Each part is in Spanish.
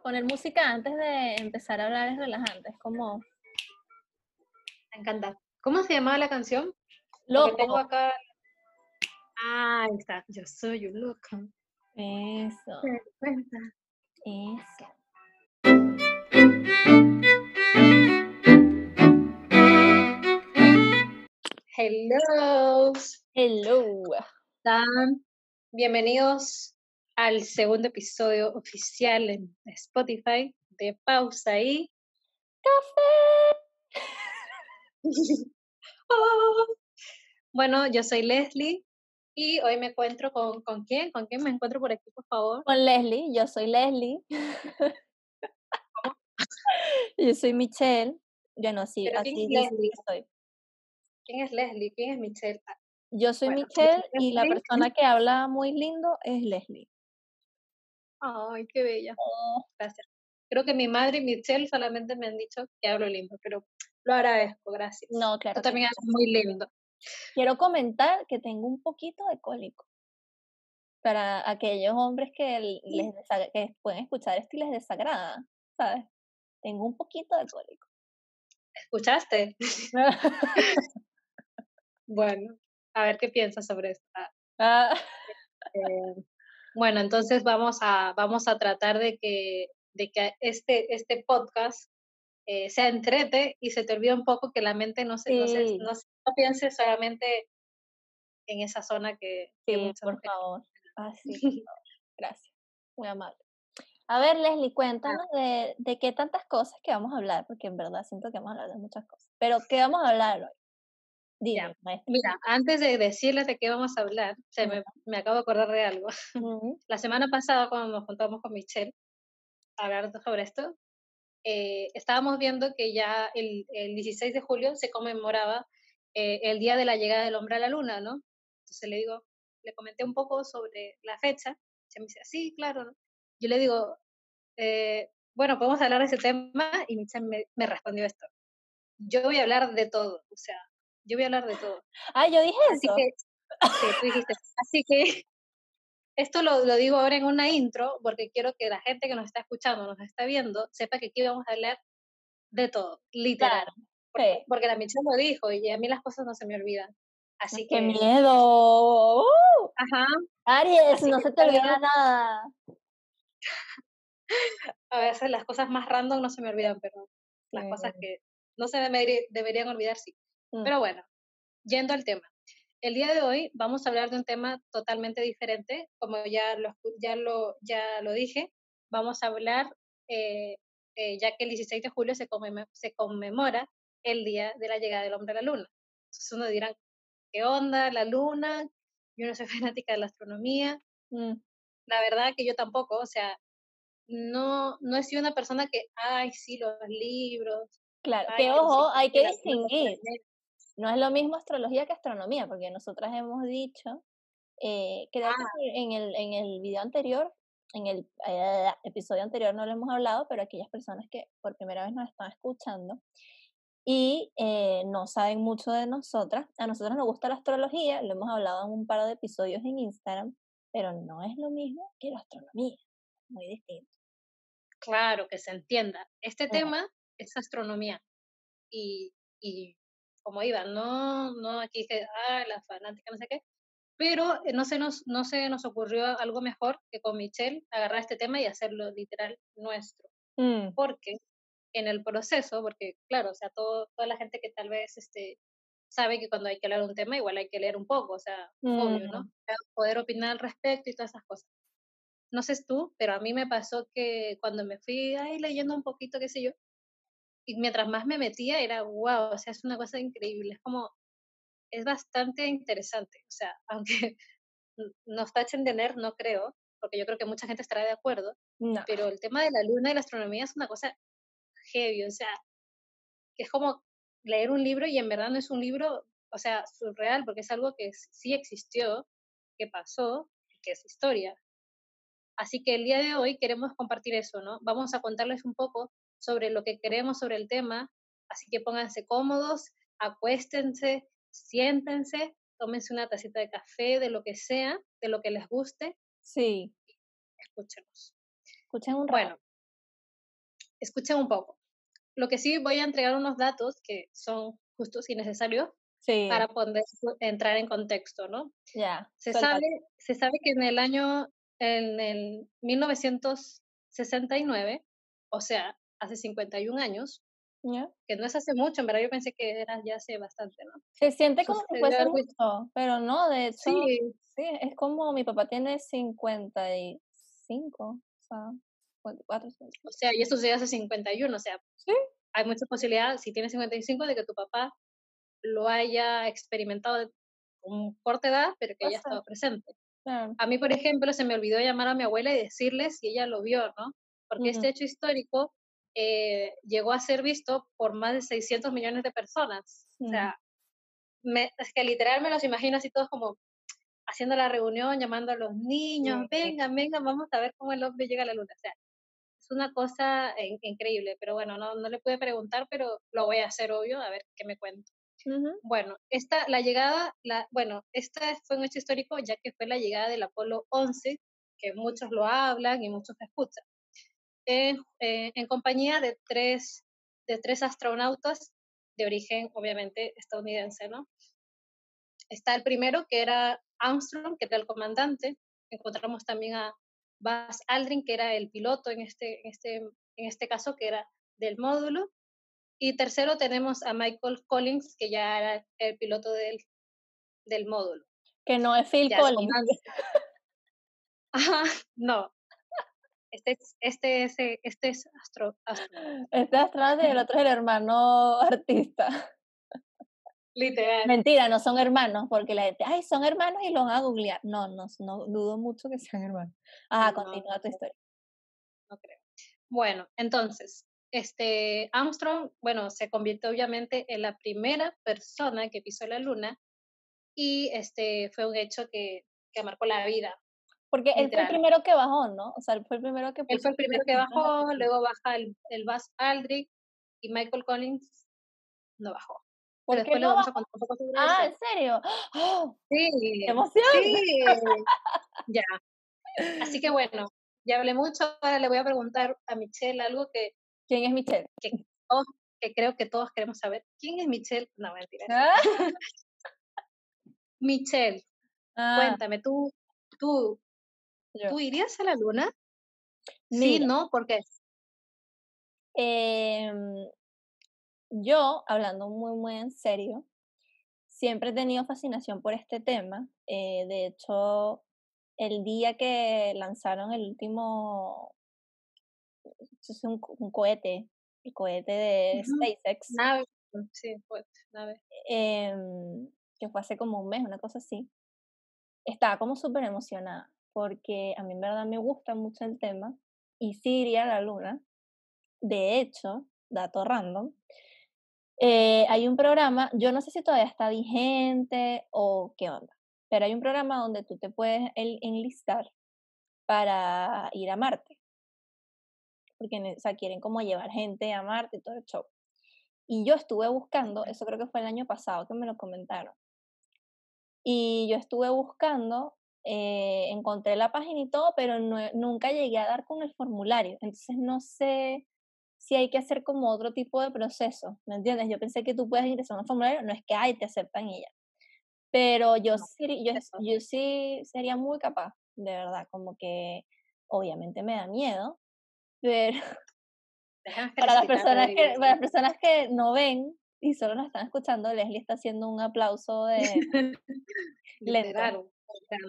poner música antes de empezar a hablar es relajante, es como... Me encanta. ¿Cómo se llamaba la canción? Loco. tengo acá... Ah, ahí está. Yo soy un loco. Eso, eso. Hello. Hello. ¿Están? Bienvenidos al segundo episodio oficial en Spotify de Pausa y Café. Oh. Bueno, yo soy Leslie y hoy me encuentro con, ¿con quién? ¿Con quién me encuentro por aquí, por favor? Con Leslie, yo soy Leslie. yo soy Michelle. Yo no, sí, ¿Pero quién así es Leslie? soy. ¿Quién es Leslie? ¿Quién es Michelle? Yo soy Bueno, Michelle y la persona que habla muy lindo es Leslie. Ay, qué bella. Oh, Gracias. Creo que mi madre y Michelle solamente me han dicho que hablo lindo, pero lo agradezco, gracias. No, claro. Tú también hablas muy lindo. Quiero comentar que tengo un poquito de cólico. Para aquellos hombres que les que pueden escuchar esto y les desagrada, ¿sabes? Tengo un poquito de cólico. ¿Escuchaste? Bueno, a ver qué piensas sobre esto. Ah, Ah, eh, bueno, entonces vamos a, vamos a tratar de que, de que este, este podcast eh, sea entrete y se te olvide un poco que la mente no se, no, se- no se- no piense solamente en esa zona que, que sí, muchas por mujeres- favor. Ah, sí, por favor. Gracias. Muy amable. A ver, Leslie, cuéntanos de, de qué tantas cosas que vamos a hablar, porque en verdad siento que vamos a hablar de muchas cosas. Pero, ¿qué vamos a hablar hoy? Dime, maestra. Mira, antes de decirles de qué vamos a hablar, se me, me acabo de acordar de algo. La semana pasada, cuando nos juntamos con Michelle a hablar sobre esto, eh, estábamos viendo que ya el, el 16 de julio se conmemoraba eh, el día de la llegada del hombre a la luna, ¿no? Entonces le digo, le comenté un poco sobre la fecha. Se me dice, sí, claro. ¿no?". Yo le digo, eh, bueno, podemos hablar de ese tema y Michelle me, me respondió esto. Yo voy a hablar de todo, o sea, yo voy a hablar de todo. Ah, yo dije Así eso. que, sí, tú dijiste, así que esto lo, lo digo ahora en una intro porque quiero que la gente que nos está escuchando, nos está viendo, sepa que aquí vamos a hablar de todo, literal. Claro. Porque, Sí. porque la Michelle lo dijo y a mí las cosas no se me olvidan. Así ¡Qué que, miedo! ¡Uh! ajá, Aries, Así no se te olvida nada. a veces las cosas más random no se me olvidan, pero las Sí. cosas que no se deberí- deberían olvidar, sí. Mm. Pero bueno, yendo al tema. El día de hoy vamos a hablar de un tema totalmente diferente, como ya lo, ya lo, ya lo dije, vamos a hablar, eh, eh, ya que el 16 de julio se, conmemo- se conmemora el día de la llegada del hombre a la luna. Entonces uno dirá, ¿qué onda la luna? Yo no soy fanática de la astronomía. Mm, La verdad que yo tampoco, o sea, no, no he sido una persona que, ay, sí, los libros. Claro, ay, que ojo, hay que distinguir. Planetas". No es lo mismo astrología que astronomía, porque nosotras hemos dicho, eh, creo Ah. que en el, en el video anterior, en el eh, episodio anterior no lo hemos hablado, pero aquellas personas que por primera vez nos están escuchando y eh, no saben mucho de nosotras, a nosotras nos gusta la astrología, lo hemos hablado en un par de episodios en Instagram, pero no es lo mismo que la astronomía, muy distinto. Claro, que se entienda. Este tema es astronomía. Y, y como iba, no, no aquí que, ah, la fanática, no sé qué. Pero eh, no se, nos, no se nos ocurrió algo mejor que con Michelle agarrar este tema y hacerlo literal nuestro. Mm, Porque en el proceso, porque claro, o sea, todo, toda la gente que tal vez este, sabe que cuando hay que hablar un tema, igual hay que leer un poco, o sea, obvio, ¿no? Mm. Poder opinar al respecto y todas esas cosas no sé tú, pero a mí me pasó que cuando me fui ahí leyendo un poquito, qué sé yo, y mientras más me metía era, wow, o sea, es una cosa increíble, es como, es bastante interesante, o sea, aunque nos tachen de nerd, no creo, porque yo creo que mucha gente estará de acuerdo, no. pero el tema de la luna y la astronomía es una cosa heavy, o sea, que es como leer un libro y en verdad no es un libro, o sea, surreal, porque es algo que sí existió, que pasó, que es historia. Así que el día de hoy queremos compartir eso, ¿no? Vamos a contarles un poco sobre lo que queremos sobre el tema, así que pónganse cómodos, acuéstense, siéntense, tómense una tacita de café, de lo que sea, de lo que les guste, Sí, escúchenos. escuchen un rato. Bueno, escuchen un poco. Lo que sí voy a entregar unos datos que son justos y necesarios Sí, para poder entrar en contexto, ¿no? ya. Se sabe, se sabe que en el año, en el 1969, o sea, hace 51 años, Ya. que no es hace mucho, en verdad yo pensé que era ya hace bastante, ¿no? Se siente como Sucedió fuese algo- mucho, pero no, de hecho, Sí, sí, es como mi papá tiene 55, o sea, 54, 55. o sea, y eso sucedió hace 51, o sea, Sí. hay mucha posibilidad, si tienes 55, de que tu papá lo haya experimentado con corta edad, pero que haya estado presente. Claro. A mí, por ejemplo, se me olvidó llamar a mi abuela y decirle si ella lo vio, ¿no? Porque Ujú. este hecho histórico eh, llegó a ser visto por más de 600 millones de personas. O Ujú. sea, me, es que literal me los imagino así todos como haciendo la reunión, llamando a los niños, vengan, vengan, vamos a ver cómo el hombre llega a la luna. O sea, es una cosa in- increíble, pero bueno, no, no le pude preguntar, pero lo voy a hacer obvio, a ver qué me cuenta. Ujú. Bueno, esta, la llegada, la, bueno, este fue un hecho histórico ya que fue la llegada del Apolo 11, que muchos lo hablan y muchos escuchan, en, eh, en compañía de tres, de tres astronautas de origen, obviamente, estadounidense, ¿no? Está el primero, que era Armstrong, que era el comandante. Encontramos también a Buzz Aldrin, que era el piloto en este, en este, en este caso, que era del módulo. Y tercero tenemos a Michael Collins, que ya era el piloto del, del módulo. Que no es Phil Ya Collins. Ajá, no. Este es, este es, eh, este es astro, astro- Este astronauta y el otro es el hermano artista. literal. Mentira, no son hermanos, porque la gente, ay, son hermanos y los van a googlear. No, no, no dudo mucho que sean hermanos. Ajá, No, continúa tu historia. no creo. Bueno, entonces, este Armstrong, bueno, se convirtió obviamente en la primera persona que pisó la luna y este fue un hecho que, que marcó la vida. Porque él fue el primero que bajó, ¿no? O sea, él fue el primero que Él fue el primero que bajó, luego baja el, el Buzz Aldrin y Michael Collins no bajó. ¿Por Pero después le a bajó? contar un poco sobre Ah, eso. ¿en serio? ¡Oh! Sí, ¡Qué emoción! sí. ya. Así que bueno, ya hablé mucho, ahora le voy a preguntar a Michelle algo que, ¿Quién es Michelle? que creo que todos queremos saber. ¿Quién es Michelle? No, mentira. Ah, Michelle, ah, cuéntame, ¿tú, tú, yo. ¿tú irías a la luna? Sí, no, ¿por qué? Em, yo, hablando muy, muy en serio, siempre he tenido fascinación por este tema. eh, de hecho, el día que lanzaron el último, eso es un, co- un cohete, el cohete de. SpaceX, Nave, sí, pues, nave. em, que fue hace como un mes, una cosa así, estaba como súper emocionada, porque a mí en verdad me gusta mucho el tema y sí iría a la luna. De hecho, dato random, eh, hay un programa, yo no sé si todavía está vigente o qué onda, pero hay un programa donde tú te puedes enlistar para ir a Marte, porque o sea, quieren como llevar gente a Marte y todo el show. Y yo estuve buscando, eso creo que fue el año pasado que me lo comentaron, y yo estuve buscando, eh, encontré la página y todo, pero no- nunca llegué a dar con el formulario, entonces no sé si hay que hacer como otro tipo de proceso, ¿me entiendes? Yo pensé que tú puedes ingresar a un formulario, no es que ay, te aceptan y ya. Pero yo No, sí, yo, sí sería muy capaz, de verdad, como que obviamente me da miedo, pero para las personas que, para las personas que no ven y solo nos están escuchando, Leslie está haciendo un aplauso de lento.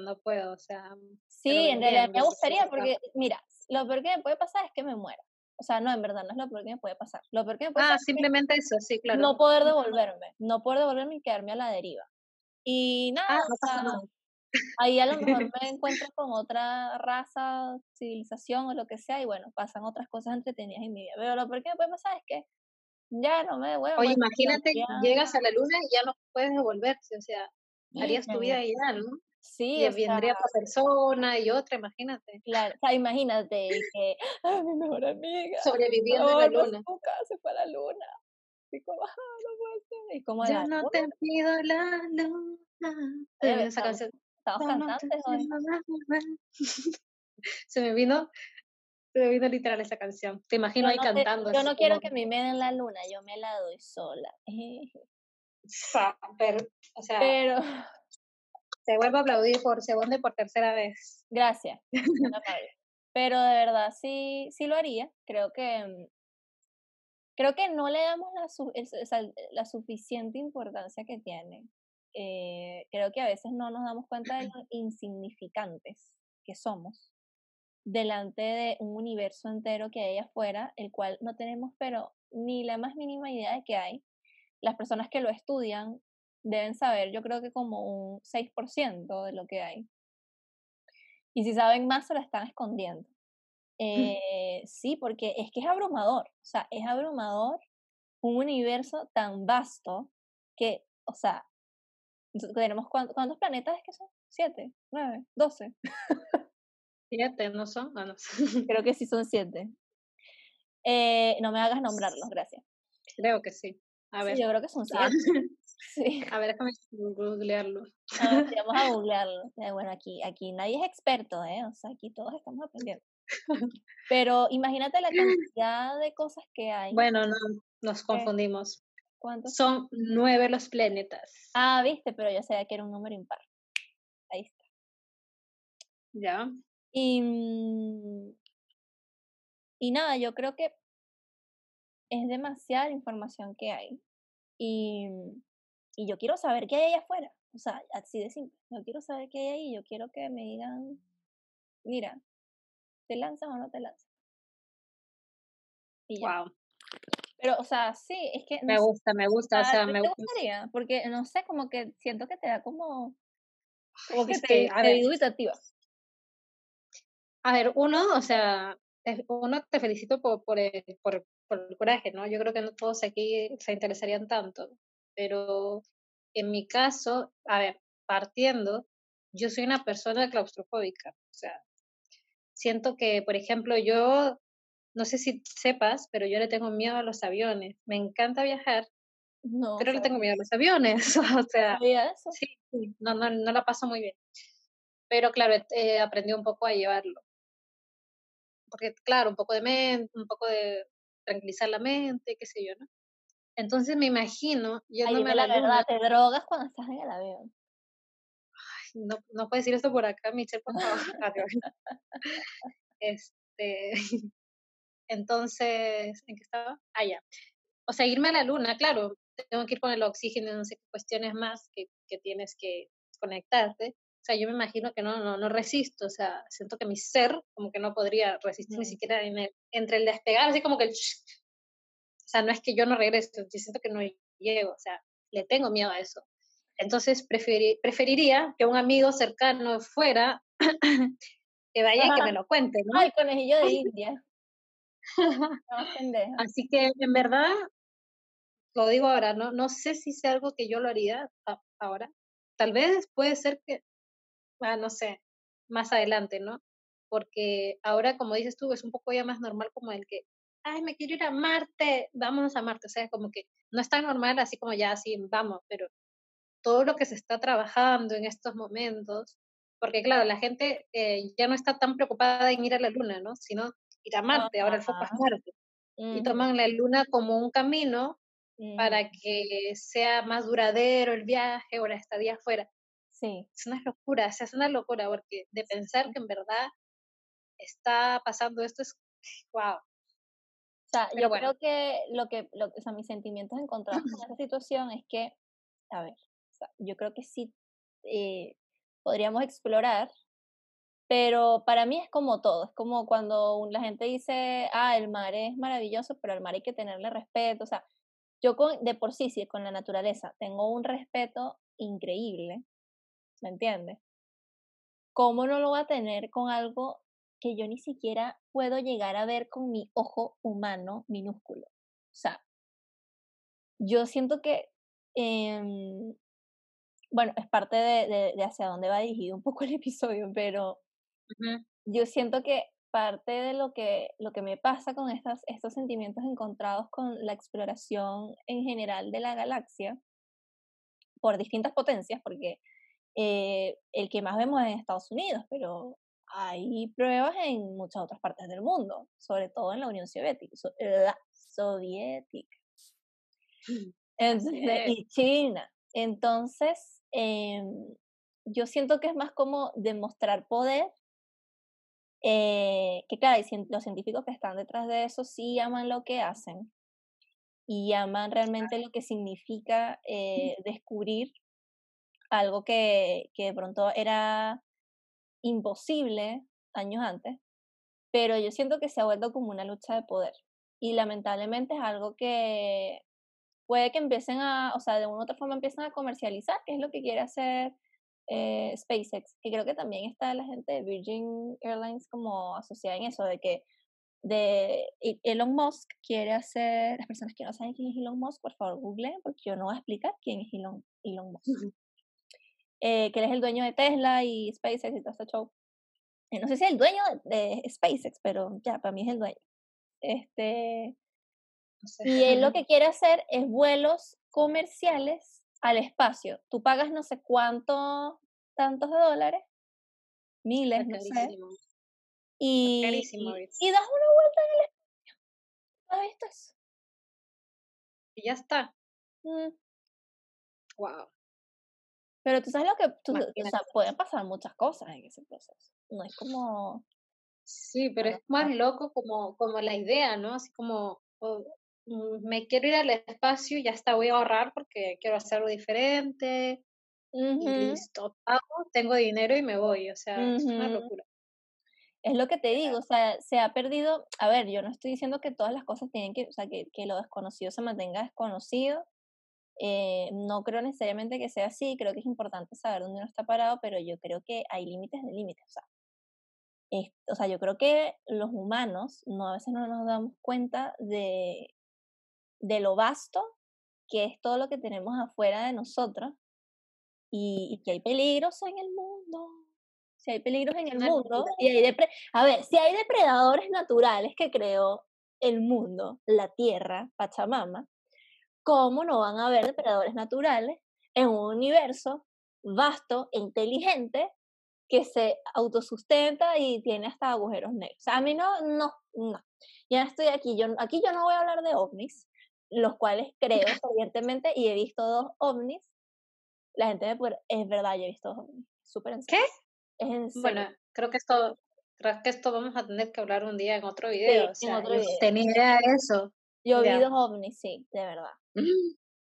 No puedo, o sea, Sí, pero en realidad me gustaría sí, porque, mira, lo peor que me puede pasar es que me muera. O sea, no, en verdad no es lo peor que me puede pasar. Lo peor que me puede Ah, pasar es que simplemente eso, sí, claro. no poder devolverme, no poder devolverme y quedarme a la deriva. Y nada, Ah, o no sea, nada. ahí a lo mejor me encuentro con otra raza, civilización o lo que sea, y bueno, pasan otras cosas entretenidas en mi vida. Pero lo peor que me puede pasar es que ya no me devuelvo. Oye, imagínate, llegas a la luna y ya no puedes devolverse, o sea, harías tu vida ya, ¿no? Sí, sea, vendría otra persona y otra, imagínate, claro, o sea, imagínate que "Ay, mi mejor amiga sobreviviendo en la no, luna. nunca se fue a la luna. Y como, "Ah, no puede ser. Y como Yo no luna, te pido la luna. Se me vino esa canción. estamos Yo no te cantantes hoy. Se me vino Se me vino literal esa canción. Te imagino ahí cantando. yo no quiero que mí me den la luna, yo me la doy sola. Pero, o sea, pero te vuelvo a aplaudir por segunda y por tercera vez. Gracias. pero de verdad sí, sí lo haría. Creo que mm, creo que no le damos la, la suficiente importancia que tiene. Eh, creo que a veces no nos damos cuenta de lo insignificantes que somos delante de un universo entero que hay afuera, el cual no tenemos pero ni la más mínima idea de que hay. Las personas que lo estudian deben saber, yo creo que como un 6% de lo que hay. Y si saben más, se lo están escondiendo. Eh, sí, porque es que es abrumador, o sea, es abrumador un universo tan vasto que, o sea, tenemos cuántos, planetas es que son? ¿Siete? ¿Nueve? ¿Doce? Siete, ¿no son? Ah, Creo que sí son siete. Eh, no me hagas nombrarlos, gracias. Creo que sí. A ver. yo creo que son ah, siete. Sí. A ver, déjame googlearlo. vamos a googlearlo. Eh, bueno, aquí, aquí nadie es experto, ¿eh? O sea, aquí todos estamos aprendiendo. Pero imagínate la cantidad de cosas que hay. Bueno, no, nos confundimos. ¿Cuántos? Son nueve los planetas. Ah, viste, pero yo sabía que era un número impar. Ahí está. Ya. Y, mm, y nada, yo creo que es demasiada información que hay. Y, y yo quiero saber qué hay allá afuera. O sea, así de simple. Yo quiero saber qué hay ahí. Yo quiero que me digan, mira, ¿te lanzas o no te lanzas? Y Wow. Pero, o sea, sí, es que... me gusta, me gusta, o sea, me gustaría, porque, no sé, como que siento que te da como... Como que te, a ver, A ver, uno, o sea, uno te felicito por, por, el, por, por el coraje, ¿no? Yo creo que no todos aquí se interesarían tanto, pero en mi caso, a ver, partiendo, yo soy una persona claustrofóbica, o sea, siento que, por ejemplo, yo, no sé si sepas, pero yo le tengo miedo a los aviones. Me encanta viajar, no, pero le tengo miedo a los aviones. o sea, eso? Sí, no, no, no la paso muy bien. Pero claro, he, aprendido un poco a llevarlo. Porque, claro, un poco de mente, un poco de tranquilizar la mente, qué sé yo, ¿no? Entonces me imagino, yo no me la, verdad, te drogas cuando estás en el avión no, no puedes decir esto por acá, Michelle, por favor. este, entonces, ¿en qué estaba? Ah, ya. O sea, irme a la luna, claro, tengo que ir con el oxígeno, no sé qué cuestiones más que, que tienes que conectarte. O sea, yo me imagino que no, no, no resisto, o sea, siento que mi ser como que no podría resistir ni siquiera entre el despegar, así como que o sea, no es que yo no regrese, yo siento que no llego, o sea, le tengo miedo a eso. Entonces preferiría que un amigo cercano fuera, que vaya y que me lo cuente, ¿no? Ay, conejillo de India. Así que en verdad, lo digo ahora, no, no sé si es algo que yo lo haría ahora. Tal vez puede ser que, ah, no sé, más adelante, ¿no? Porque ahora, como dices tú, es un poco ya más normal como el que, ay, me quiero ir a Marte, vámonos a Marte. O sea, como que no es tan normal así como ya así, vamos, pero todo lo que se está trabajando en estos momentos, porque claro, la gente eh, ya no está tan preocupada en ir a la luna, ¿no? Sino ir a Marte, ahora el foco es Marte. Y toman la luna como un camino para que sea más duradero el viaje o la estadía afuera. Sí. Es una locura, o sea, es una locura, porque de pensar que en verdad está pasando esto es, wow. O sea, yo creo que lo que, lo, o sea, mis sentimientos encontrados con esta situación es que, a ver, yo creo que sí eh, podríamos explorar, pero para mí es como todo, es como cuando la gente dice, ah, el mar es maravilloso, pero al mar hay que tenerle respeto, o sea, yo con, de por sí, sí, con la naturaleza, tengo un respeto increíble, ¿me entiendes? ¿Cómo no lo va a tener con algo que yo ni siquiera puedo llegar a ver con mi ojo humano minúsculo? O sea, yo siento que eh, bueno, es parte de, de, hacia dónde va dirigido un poco el episodio, pero yo siento que parte de lo que, lo que me pasa con estas, estos sentimientos encontrados con la exploración en general de la galaxia, por distintas potencias, porque eh, el que más vemos es en Estados Unidos, pero hay pruebas en muchas otras partes del mundo, sobre todo en la Unión Soviética. soviética. y China. Entonces, em, yo siento que es más como demostrar poder, eh, que claro, los científicos que están detrás de eso sí aman lo que hacen y aman realmente lo que significa eh, descubrir algo que, que de pronto era imposible años antes, pero yo siento que se ha vuelto como una lucha de poder y lamentablemente es algo que puede que empiecen a, o sea, de una u otra forma empiezan a comercializar, que es lo que quiere hacer eh, SpaceX, y creo que también está la gente de Virgin Airlines como asociada en eso, de que de Elon Musk quiere hacer, las personas que no saben quién es Elon Musk, por favor google, porque yo no voy a explicar quién es Elon, Elon Musk. Eh, que él es el dueño de Tesla y SpaceX y todo este show. Eh, no sé si es el dueño de, SpaceX, pero ya, para mí es el dueño. Este, y él lo que quiere hacer es vuelos comerciales al espacio. Tú pagas no sé cuánto, tantos de dólares, miles, no sé. Y, y, y, das una vuelta en el espacio. ¿Has visto eso? Y ya está. Wow. Pero tú sabes lo que, tú, o sea, pueden pasar muchas cosas en ese proceso. No es como... Sí, pero es más loco como, como la idea, ¿no? Así como, oh, mm, me quiero ir al espacio y ya está, voy a ahorrar porque quiero hacer algo diferente. Y listo, pago, tengo dinero y me voy. O sea, es una locura. Es lo que te digo, o sea, se ha perdido, a ver, yo no estoy diciendo que todas las cosas tienen que, o sea, que, que lo desconocido se mantenga desconocido, eh, no creo necesariamente que sea así, creo que es importante saber dónde uno está parado, pero yo creo que hay límites de límites. O sea, o sea, yo creo que los humanos no, a veces no nos damos cuenta de, de lo vasto que es todo lo que tenemos afuera de nosotros y, que hay peligros en el mundo. Si hay peligros en el mundo, y hay a ver, si hay depredadores naturales que creó el mundo, la tierra, Pachamama, ¿cómo no van a haber depredadores naturales en un universo vasto e inteligente que se autosustenta y tiene hasta agujeros negros? O sea, a mí no, no, no. Ya estoy aquí, yo, aquí yo no voy a hablar de ovnis, los cuales creo fervientemente y he visto dos ovnis. La gente me puede, es verdad, yo he visto dos ovnis. Súper en serio. ¿Qué? Es en serio. Bueno, creo que esto, creo que esto vamos a tener que hablar un día en otro video. o sea, en otro video. tenía idea de eso. Yo vi dos ovnis, sí, de verdad.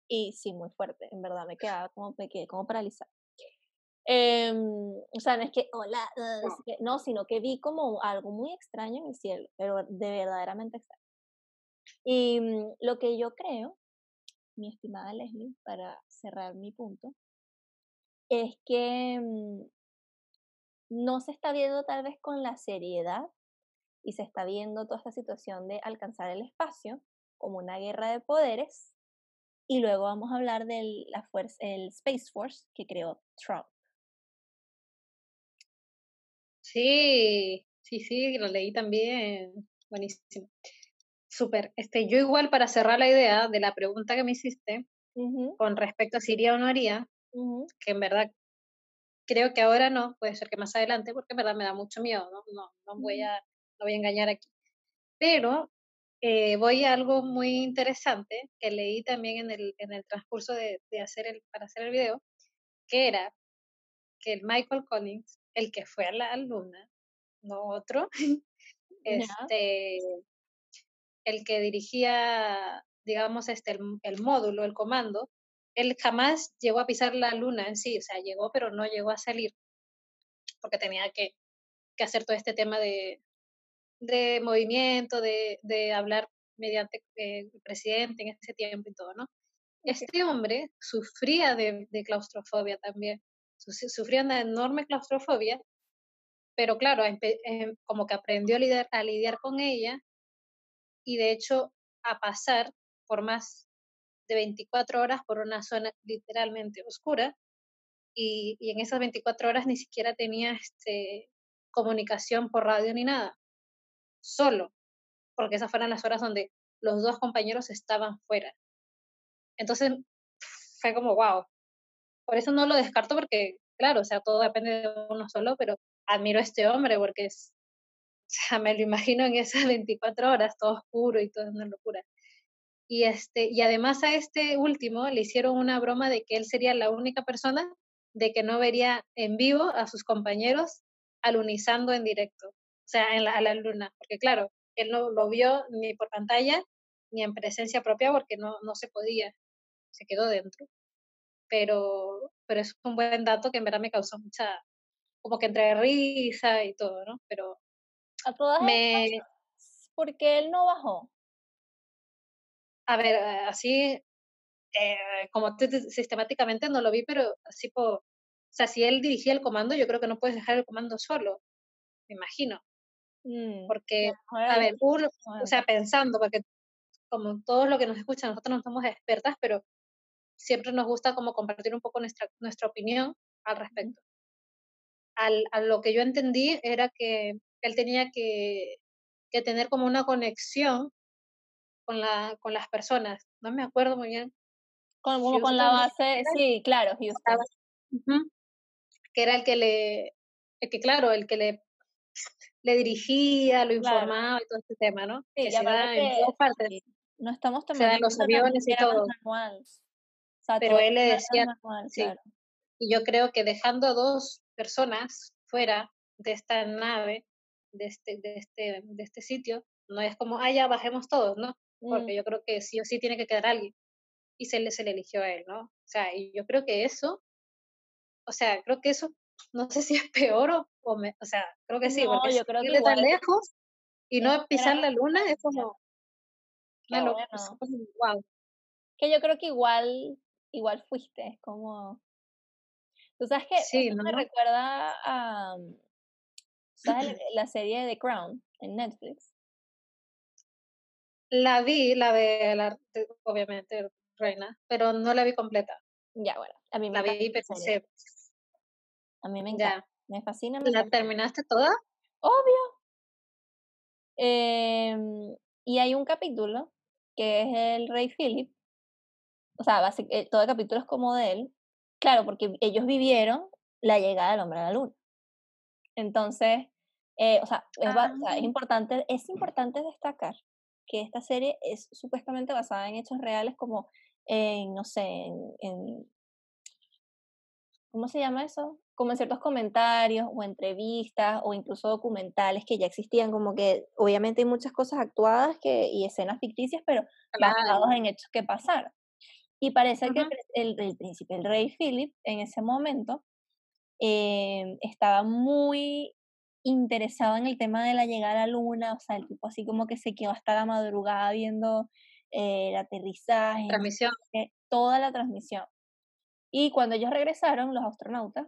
Y sí, muy fuerte, en verdad, me quedaba como, me quedé como paralizada. Em, o sea, no es que, hola, no, sino que vi como algo muy extraño en el cielo, pero de verdaderamente extraño. Y mm, lo que yo creo, mi estimada Leslie, para cerrar mi punto, es que mm, no se está viendo tal vez con la seriedad y se está viendo toda esta situación de alcanzar el espacio como una guerra de poderes y luego vamos a hablar del la fuerza, el Space Force que creó Trump. Sí, sí, sí, lo leí también. Buenísimo. Súper. Este, yo igual para cerrar la idea de la pregunta que me hiciste con respecto a si iría o no haría, que en verdad creo que ahora no, puede ser que más adelante, porque en verdad me da mucho miedo, no, no, no voy a, no voy a engañar aquí. Pero eh, voy a algo muy interesante que leí también en el, en el transcurso de, de, hacer el, para hacer el video, que era que el Michael Collins, el que fue a la luna, no otro, este, el que dirigía, digamos, este, el, el, módulo, el comando, él jamás llegó a pisar la luna en sí, o sea, llegó, pero no llegó a salir, porque tenía que, que hacer todo este tema de, de movimiento, de, de hablar mediante eh, el presidente en ese tiempo y todo, ¿no? Este hombre sufría de, de claustrofobia también, sufría una enorme claustrofobia, pero claro, em, como que aprendió a lidiar, a lidiar con ella y de hecho a pasar por más de 24 horas por una zona literalmente oscura y, y en esas 24 horas ni siquiera tenía este, comunicación por radio ni nada solo, porque esas fueron las horas donde los dos compañeros estaban fuera. Entonces fue como, wow. Por eso no lo descarto porque, claro, o sea, todo depende de uno solo, pero admiro a este hombre porque es, o sea, me lo imagino en esas 24 horas, todo oscuro y todo es una locura. Y, este, y además a este último le hicieron una broma de que él sería la única persona de que no vería en vivo a sus compañeros alunizando en directo, o sea, en la, a la luna, porque claro, él no lo vio ni por pantalla ni en presencia propia porque no, no se podía, se quedó dentro. Pero, pero es un buen dato que en verdad me causó mucha, como que entre risa y todo, ¿no? Pero a todas me... porque él no bajó. A ver, así, eh, como sistemáticamente no lo vi, pero así por, o sea, si él dirigía el comando, yo creo que no puedes dejar el comando solo, me imagino. Mm, porque, a ver, o sea, pensando, porque como todo lo que nos escuchan, nosotros no somos expertas, pero siempre nos gusta como compartir un poco nuestra, nuestra opinión al respecto. Al, a lo que yo entendí era que él tenía que, que tener como una conexión con, la, con las personas. No me acuerdo muy bien. Con, con la base, sí, claro, Houston. Que era el que le, el que claro, el que le le dirigía, lo informaba y todo este tema, ¿no? Sí, que se da en todas partes. No estamos también los aviones y todo. Pero él le decía, sí. Y yo creo que dejando a dos personas fuera de esta nave, de este, de este, de este sitio, no es como, ah, ya bajemos todos, ¿no? Porque mm. yo creo que sí o sí tiene que quedar alguien. Y se le, se le eligió a él, ¿no? O sea, y yo creo que eso, o sea, creo que eso no sé si es peor o, o, o sea, creo que sí, porque yo creo que tan lejos y no pisar la luna es como, bueno. wow. Que yo creo que igual, igual fuiste, es como, tú sabes que sí, ¿no? me recuerda a, ¿sabes? la serie de The Crown en Netflix. La vi, la de, la, obviamente, Reina, pero no la vi completa. Ya, bueno, a mí me la vi, pero a mí me encanta. Me fascina. Me ¿La terminaste toda? Obvio. Em, y hay un capítulo que es el rey Philip. O sea, eh, todo el capítulo es como de él. Claro, porque ellos vivieron la llegada del hombre a la luna. Entonces, eh, o, sea, es, ah. importante, es importante destacar que esta serie es supuestamente basada en hechos reales como en, no sé, en ¿cómo se llama eso? como en ciertos comentarios o entrevistas o incluso documentales que ya existían, como que obviamente hay muchas cosas actuadas que, y escenas ficticias, pero basados en hechos que pasaron. Y parece que el, el, príncipe, el rey Philip, en ese momento, eh, estaba muy interesado en el tema de la llegada a la luna, o sea, el tipo así como que se quedó hasta la madrugada viendo eh, el aterrizaje, transmisión. toda la transmisión. Y cuando ellos regresaron, los astronautas,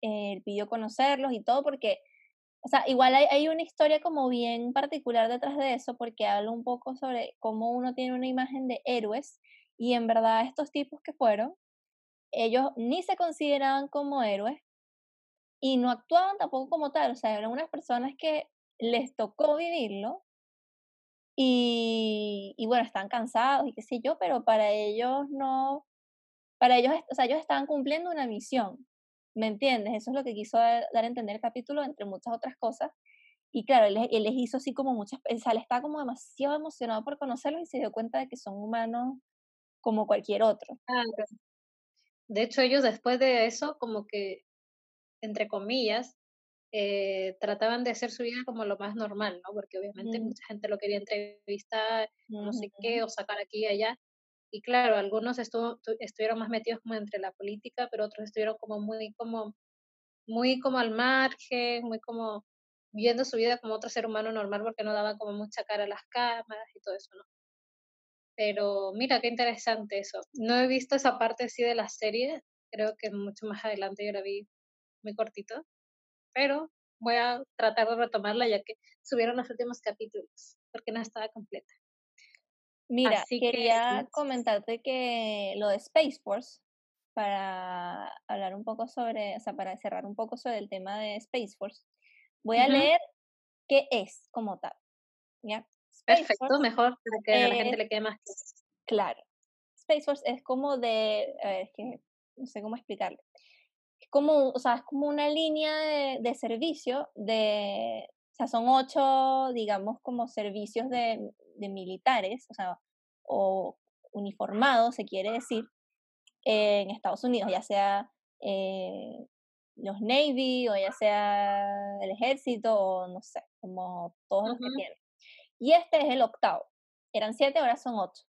él pidió conocerlos y todo porque, o sea, igual hay, hay, una historia como bien particular detrás de eso porque habla un poco sobre cómo uno tiene una imagen de héroes y en verdad estos tipos que fueron, ellos ni se consideraban como héroes y no actuaban tampoco como tal, o sea, eran unas personas que les tocó vivirlo y, y bueno, están cansados y qué sé yo, pero para ellos no, para ellos, o sea, ellos estaban cumpliendo una misión ¿Me entiendes? Eso es lo que quiso dar, a entender el capítulo, entre muchas otras cosas. Y claro, él, él les hizo así como muchas, o sea, él estaba como demasiado emocionado por conocerlos y se dio cuenta de que son humanos como cualquier otro. De hecho, ellos después de eso, como que, entre comillas, eh, trataban de hacer su vida como lo más normal, ¿no? Porque obviamente mm. mucha gente lo quería entrevistar, no sé qué, o sacar aquí y allá. Y claro, algunos estuvo, estuvieron más metidos como entre la política, pero otros estuvieron como muy como, muy como al margen, muy como viendo su vida como otro ser humano normal porque no daban como mucha cara a las cámaras y todo eso, ¿no? Pero mira, qué interesante eso. No he visto esa parte así de la serie, creo que mucho más adelante yo la vi muy cortito, pero voy a tratar de retomarla ya que subieron los últimos capítulos, porque no estaba completa. Mira, quería comentarte que lo de Space Force, para hablar un poco sobre, o sea, para cerrar un poco sobre el tema de Space Force, voy a leer qué es como tal. ¿ya? Perfecto, mejor para que a la gente le quede más claro. Space Force es como de, a ver, es que no sé cómo explicarlo. Es como, o sea, es como una línea de, de servicio de, o sea, son ocho, digamos, como servicios de, de militares, o sea, o uniformados, se quiere decir, en Estados Unidos, ya sea eh, los Navy o ya sea el ejército o no sé, como todos los que tienen. Y este es el octavo. Eran siete, ahora son ocho.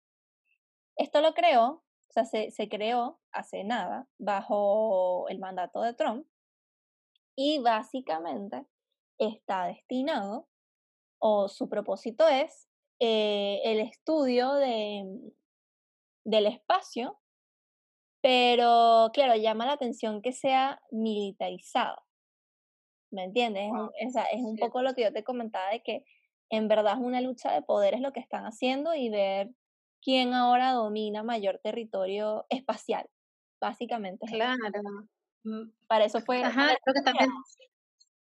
Esto lo creó, o sea, se, se creó hace nada bajo el mandato de Trump y básicamente está destinado o su propósito es eh, el estudio de, del espacio pero claro, llama la atención que sea militarizado. ¿Me entiendes? Es, un, es un poco lo que yo te comentaba de que en verdad es una lucha de poderes lo que están haciendo y ver quién ahora domina mayor territorio espacial, básicamente. Claro. Mm, para eso fue... Ajá, creo que también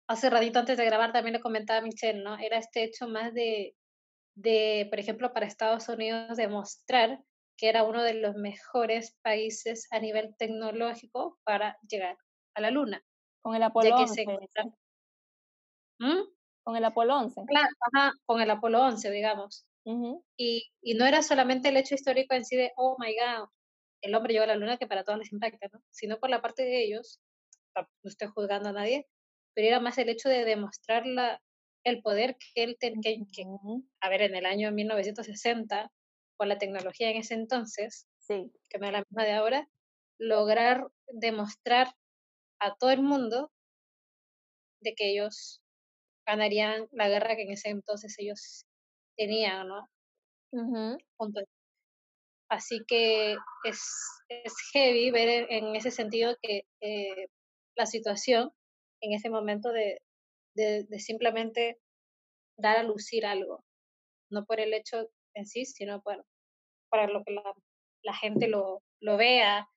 hace ratito antes de grabar también le comentaba Michelle, ¿no? Era este hecho más de, de, por ejemplo, para Estados Unidos demostrar que era uno de los mejores países a nivel tecnológico para llegar a la Luna. Con el Apolo 11. ¿Mm? Con el Apolo 11. Claro, ajá, con el Apolo 11, digamos. y, y, no era solamente el hecho histórico en sí de, oh my god, el hombre llegó a la luna, que para todos les impacta, ¿no? Sino por la parte de ellos, no estoy juzgando a nadie, pero era más el hecho de demostrar la, el poder que él tenía, que, a ver, en el año 1960, con la tecnología en ese entonces, sí. que no es la misma de ahora, lograr demostrar a todo el mundo de que ellos ganarían la guerra que en ese entonces ellos tenían, ¿no? Así que es, es heavy ver en ese sentido que eh, la situación en ese momento de, de, de, simplemente dar a lucir algo, no por el hecho en sí, sino por, para lo que la, la gente lo, lo vea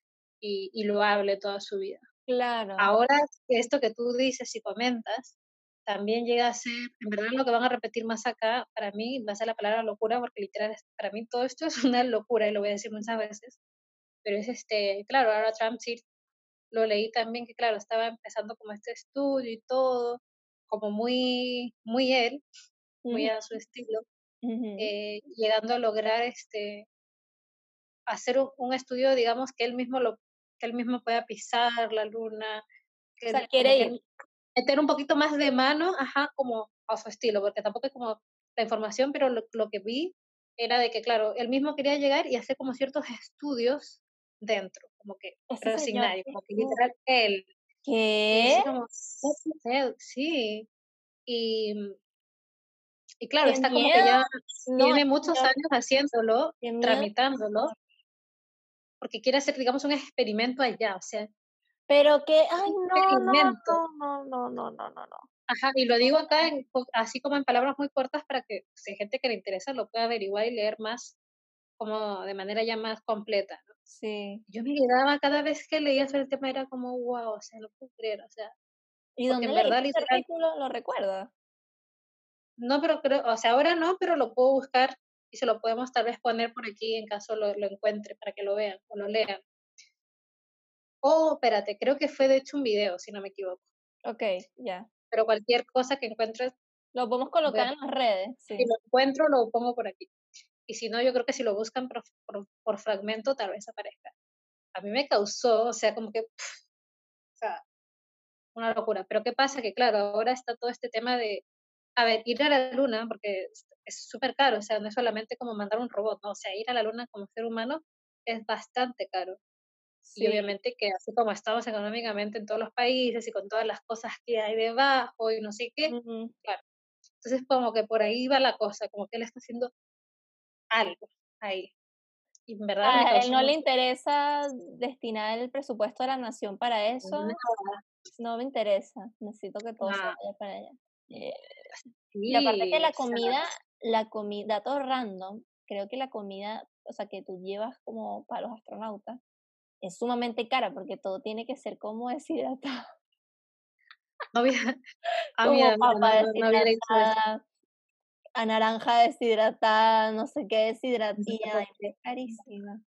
y, y, lo hable toda su vida. Claro. Ahora, esto que tú dices y comentas, también llega a ser, en verdad lo que van a repetir más acá, para mí va a ser la palabra locura, porque literal, para mí todo esto es una locura, y lo voy a decir muchas veces, pero es este, claro, ahora Trump sí, lo leí también, que claro, estaba empezando como este estudio y todo, como muy, muy él, muy a su estilo, eh, llegando a lograr este hacer un, estudio digamos que él mismo lo que él mismo pueda pisar la luna que, quiere meter un poquito más de mano ajá como a su estilo porque tampoco es como la información pero lo, que vi era de que claro él mismo quería llegar y hacer como ciertos estudios dentro como que pero sin nadie como que literal él ¿Qué? sí y y claro, está como que ya tiene muchos años haciéndolo, tramitándolo, porque quiere hacer, digamos, un experimento allá, o sea. Pero que, ay, no, no, no, no, no, no, no, no. Ajá, y lo digo acá así como en palabras muy cortas para que si hay gente que le interesa lo pueda averiguar y leer más, como de manera ya más completa. ¿no? Sí. Yo me quedaba cada vez que leía sobre el tema, era como, wow, o sea, no puedo creer, o sea. ¿Y dónde en verdad, literal, lo recuerda? No, pero creo, o sea, ahora no, pero lo puedo buscar y se lo podemos tal vez poner por aquí en caso lo, lo encuentre para que lo vean o lo lean. Oh, espérate, creo que fue de hecho un video, si no me equivoco. Ok, ya. Pero cualquier cosa que encuentres. Lo podemos colocar en las redes. Si lo encuentro, lo pongo por aquí. Y si no, yo creo que si lo buscan por, por, fragmento, tal vez aparezca. A mí me causó, o sea, como que. o sea, una locura. Pero ¿qué pasa? Que claro, ahora está todo este tema de a ver, ir a la luna, porque es súper caro, o sea, no es solamente como mandar un robot, ¿no? O sea, ir a la luna como ser humano es bastante caro. Y obviamente que así como estamos económicamente en todos los países y con todas las cosas que hay debajo y no sé qué, claro. Entonces como que por ahí va la cosa, como que él está haciendo algo ahí. Y en verdad... A él no le interesa destinar el presupuesto de la nación para eso. No me interesa, necesito que todo se vaya para allá. Eh, y aparte que la comida, la comida, todo random, creo que la comida, o sea, que tú llevas como para los astronautas, es sumamente cara porque todo tiene que ser como deshidratado. No había, a naranja deshidratada, no sé qué deshidratada, es carísima.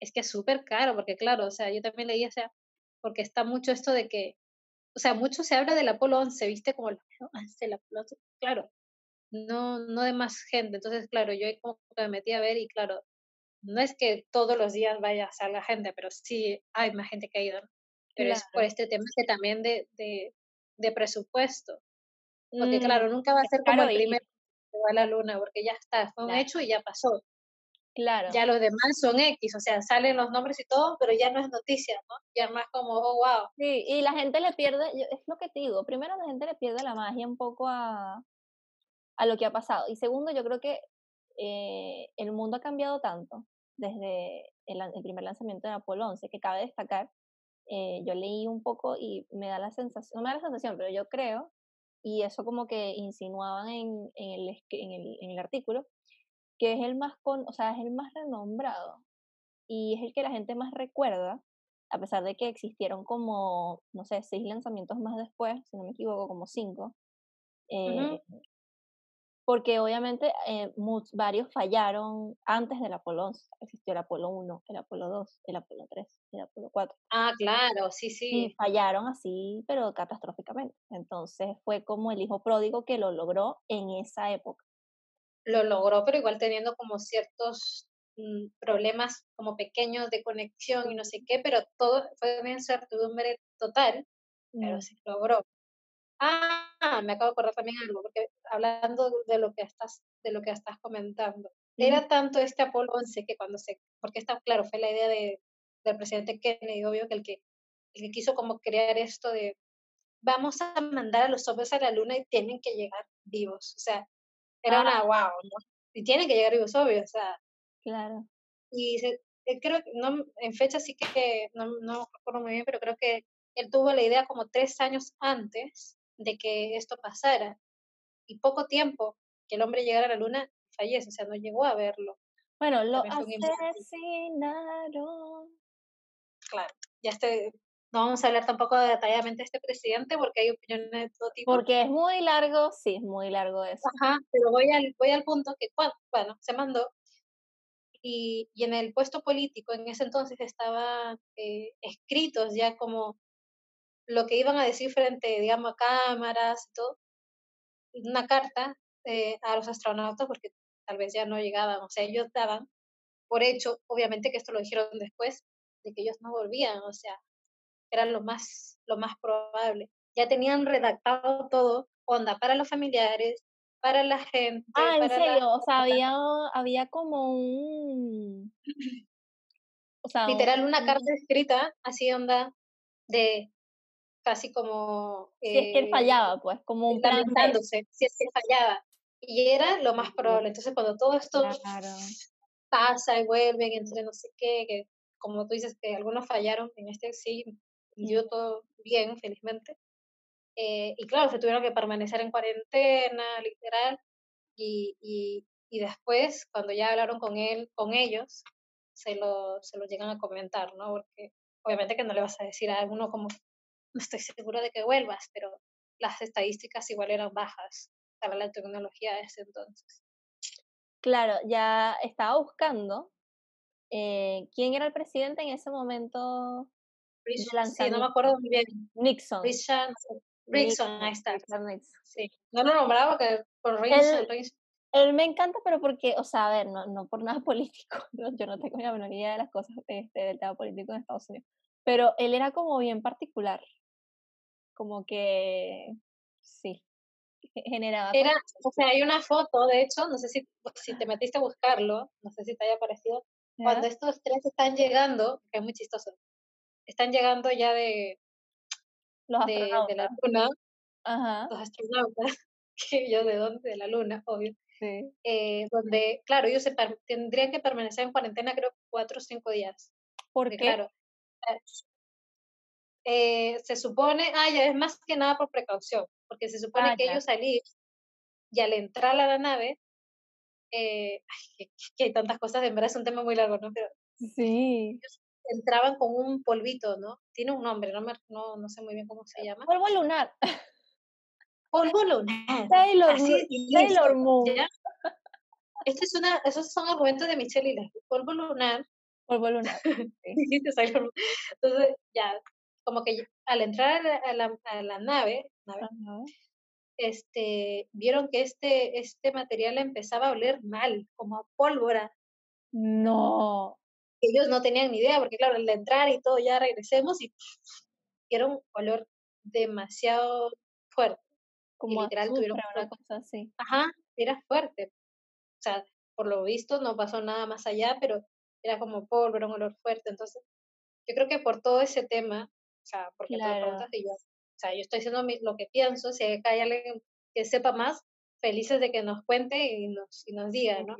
Es que es súper caro, porque claro, o sea, yo también leía, o sea, porque está mucho esto de que, o sea, mucho se habla del Apolo 11, ¿viste? Como el Apolo 11, claro, no, no de más gente. Entonces, claro, yo como que me metí a ver y claro, no es que todos los días vaya a salga gente, pero sí hay más gente que ha ido. Pero es por este tema que también de, de, de presupuesto. Porque mm, claro, nunca va a ser como el primer que va a la luna, porque ya está, fue un hecho y ya pasó. Claro. Ya los demás son X, o sea, salen los nombres y todo, pero ya no es noticia, ¿no? Ya más como, oh, wow. Sí, y la gente le pierde, es lo que te digo, primero la gente le pierde la magia un poco a, a lo que ha pasado. Y segundo, yo creo que eh, el mundo ha cambiado tanto desde el, primer lanzamiento de Apolo 11, que cabe destacar, eh, yo leí un poco y me da la sensación, no me da la sensación, pero yo creo, y eso como que insinuaban en, en, el, en, el, en el artículo, que es el más con, o sea, es el más renombrado y es el que la gente más recuerda, a pesar de que existieron como, no sé, seis lanzamientos más después, si no me equivoco, como cinco. Eh, porque obviamente eh, varios fallaron antes del Apolo 11. Existió el Apolo 1, el Apolo 2, el Apolo 3, el Apolo 4. Ah, claro, sí, sí. Y fallaron así, pero catastróficamente. Entonces fue como el hijo pródigo que lo logró en esa época. Lo logró, pero igual teniendo como ciertos mm, problemas como pequeños de conexión y no sé qué, pero todo fue una incertidumbre total, pero mm. sí logró. Ah, me acabo de acordar también algo, porque hablando de lo que estás, de lo que estás comentando, era tanto este Apolo 11 que cuando se, porque está claro, fue la idea de, del presidente Kennedy, obvio que el que, el que quiso como crear esto de vamos a mandar a los hombres a la luna y tienen que llegar vivos, o sea, era una wow, ah. ¿no? Y tienen que llegar vivos, obvio, o sea. Claro. Y eh, creo que, no, en fecha sí que, no, no recuerdo muy bien, pero creo que él tuvo la idea como tres años antes de que esto pasara. Y poco tiempo que el hombre llegara a la luna, fallece, o sea, no llegó a verlo. Bueno, lo asesinaron. Claro, ya este, no vamos a hablar tampoco detalladamente de este presidente porque hay opiniones de todo tipo. Porque es muy largo, sí, es muy largo eso. Ajá, pero voy al, voy al punto que, bueno, se mandó y, y, en el puesto político en ese entonces estaban eh, escritos ya como lo que iban a decir frente, digamos, a cámaras y todo, una carta eh, a los astronautas, porque tal vez ya no llegaban, o sea, ellos daban por hecho, obviamente que esto lo dijeron después, de que ellos no volvían, o sea, era lo más, lo más probable. Ya tenían redactado todo, onda, para los familiares, para la gente. Ah, en serio, o sea, había, había como un... O sea, Literal, una carta escrita, así onda, de casi como... si es que él eh, fallaba, pues, como un plan. si es que fallaba. Y era lo más probable. Entonces, cuando todo esto pasa y vuelven entre no sé qué, que como tú dices que algunos fallaron, en este sí, yo todo bien, felizmente. Eh, y claro, se tuvieron que permanecer en cuarentena, literal, y, y, y, después, cuando ya hablaron con él, con ellos, se lo, se lo llegan a comentar, ¿no? Porque obviamente que no le vas a decir a alguno como, no estoy segura de que vuelvas, pero las estadísticas igual eran bajas para la tecnología de ese entonces. Claro, ya estaba buscando eh, quién era el presidente en ese momento. sí, no me acuerdo muy bien. Nixon. Nixon, ahí está. Sí. No lo nombraba porque por Nixon. Él, me encanta, pero porque, o sea, a ver, no, no por nada político, yo no tengo la menor idea de las cosas este, del tema político en Estados Unidos, pero él era como bien particular como que sí, generaba. Era, o sea, hay una foto, de hecho, no sé si, si te metiste a buscarlo, no sé si te haya parecido, cuando estos tres están llegando, que es muy chistoso, están llegando ya de, los de, de la luna, los astronautas, que yo de dónde, de la luna, obvio. Sí. Eh, donde, claro, ellos se tendrían que permanecer en cuarentena creo cuatro o cinco días. ¿Por qué? Claro, eh, eh, se supone, ah, ya es más que nada por precaución, porque se supone ah, que ellos salir y al entrar a la nave, eh, que, hay tantas cosas, en verdad es un tema muy largo, ¿no? Pero sí. entraban con un polvito, ¿no? Tiene un nombre, no, no, no sé muy bien cómo se llama. Polvo lunar. Polvo lunar. Taylor, Taylor Moon. Este es una, esos son argumentos de Michelle y Polvo lunar. Polvo lunar. Entonces, ya, como que al entrar a la, a la nave, este, vieron que este, este material empezaba a oler mal, como a pólvora. No. Ellos no tenían ni idea, porque claro, al entrar y todo, ya regresemos y, y era un olor demasiado fuerte. Como a literal tuvieron una cosa así. Ajá, era fuerte. O sea, por lo visto no pasó nada más allá, pero era como pólvora, un olor fuerte. Entonces, yo creo que por todo ese tema, o sea, porque tú me Claro. preguntas y yo, o sea, yo estoy diciendo lo que pienso, si hay alguien que sepa más, felices de que nos cuente y nos, y nos diga, ¿no?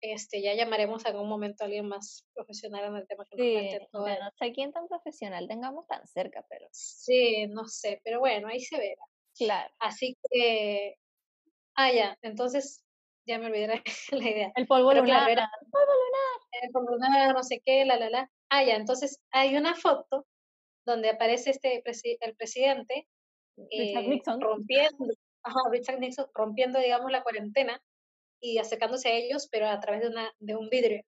Este, ya llamaremos en algún momento a alguien más profesional en el tema que nos sí, cuente todo. no sé quién tan profesional tengamos tan cerca, pero Sí, no sé, pero bueno, ahí se verá. claro. Así que, ah, ya, entonces, ya me olvidé la, idea. El polvo Pero lunar. claro, era eh, como una no sé qué, la, la, la. Ah, ya, entonces hay una foto donde aparece este presi- el presidente Richard eh, Nixon. rompiendo, ajá, Richard Nixon rompiendo, digamos, la cuarentena y acercándose a ellos, pero a través de, una, de un vidrio,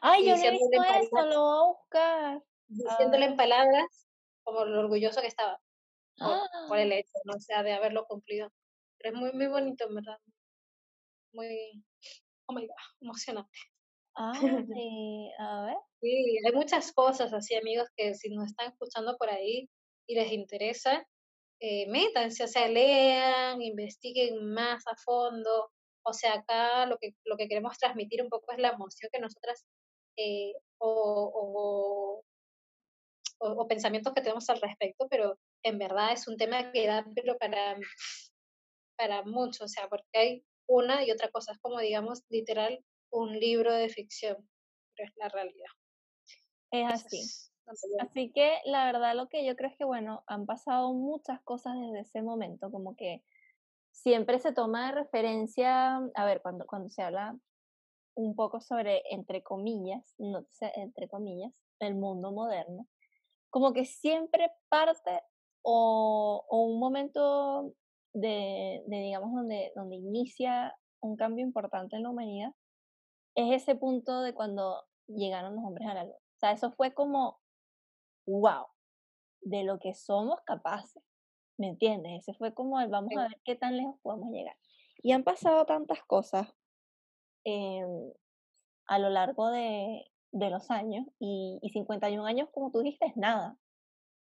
Ay, yo no he visto eso, lo voy a buscar. diciéndole en palabras como lo orgulloso que estaba por, por ¡Ah! el hecho, ¿no? O sea, de haberlo cumplido. Pero es muy, muy bonito, en verdad. Muy, oh my God, emocionante. Ay, a ver. Sí, hay muchas cosas así, amigos, que si nos están escuchando por ahí y les interesa, eh, métanse, o sea, lean, investiguen más a fondo. O sea, acá lo que, lo que queremos transmitir un poco es la emoción que nosotras eh, o, o, o, o pensamientos que tenemos al respecto, pero en verdad es un tema que da pero para, para mucho, o sea, porque hay una y otra cosa, es como digamos literal un libro de ficción, pero es la realidad. Es así. Así que la verdad lo que yo creo es que, bueno, han pasado muchas cosas desde ese momento, como que siempre se toma de referencia, a ver, cuando, cuando se habla un poco sobre, entre comillas, no entre comillas, el mundo moderno, como que siempre parte o, o un momento de, de, digamos, donde, donde inicia un cambio importante en la humanidad, es ese punto de cuando llegaron los hombres a la luna. O sea, eso fue como, wow, de lo que somos capaces. ¿Me entiendes? Ese fue como el vamos a ver qué tan lejos podemos llegar. Y han pasado tantas cosas em, a lo largo de, de los años y, y 51 años, como tú dijiste, es nada.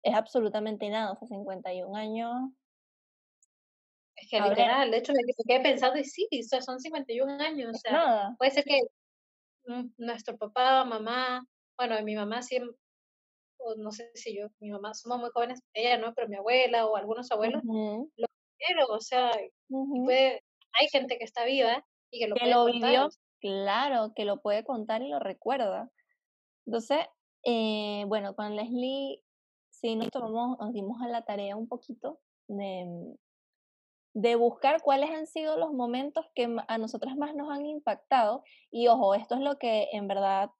Es absolutamente nada. O sea, 51 años, Es que literal, de hecho me quedé pensando y sí, o sea, son 51 años, o sea, nada. puede ser que mm, nuestro papá, mamá, bueno, mi mamá siempre, o no sé si yo, mi mamá, somos muy jóvenes, ella no, pero mi abuela o algunos abuelos, Ujú, pero, o sea, puede, hay gente que está viva y que lo que puede lo contar, vivió, claro, que lo puede contar y lo recuerda. Entonces, eh, bueno, con Leslie sí nos tomamos, nos dimos a la tarea un poquito de, mm, de buscar cuáles han sido los momentos que a nosotras más nos han impactado. Y ojo, esto es lo que en verdad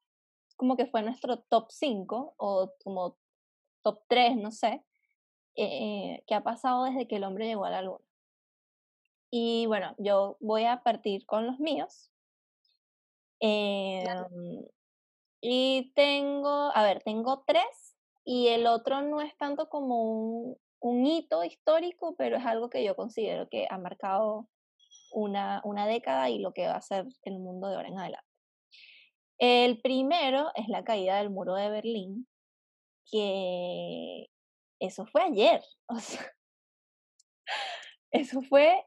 como que fue nuestro top 5 o como top 3, no sé, eh, que ha pasado desde que el hombre llegó a la luna. Y bueno, yo voy a partir con los míos. claro, Em, y tengo, a ver, tengo tres y el otro no es tanto como un, un hito histórico, pero es algo que yo considero que ha marcado una, una década y lo que va a ser el mundo de ahora en adelante. El primero es la caída del muro de Berlín, que eso fue ayer, o sea, eso fue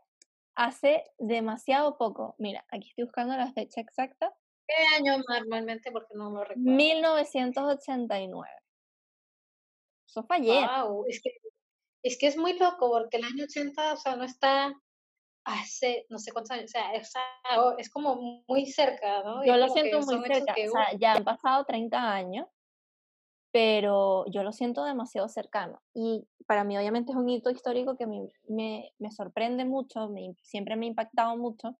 hace demasiado poco. Mira, aquí estoy buscando la fecha exacta. ¿qué año normalmente? Porque no lo recuerdo. 1989. Eso fue ayer. Wow, es que, es que es muy loco porque el año 80, o sea, no está hace no sé cuántos años, o sea, es, es como muy cerca, ¿no? Yo es lo siento muy cerca. que, O sea, ya han pasado 30 años, pero yo lo siento demasiado cercano. Y para mí, obviamente, es un hito histórico que me, me, me sorprende mucho, me, siempre me ha impactado mucho.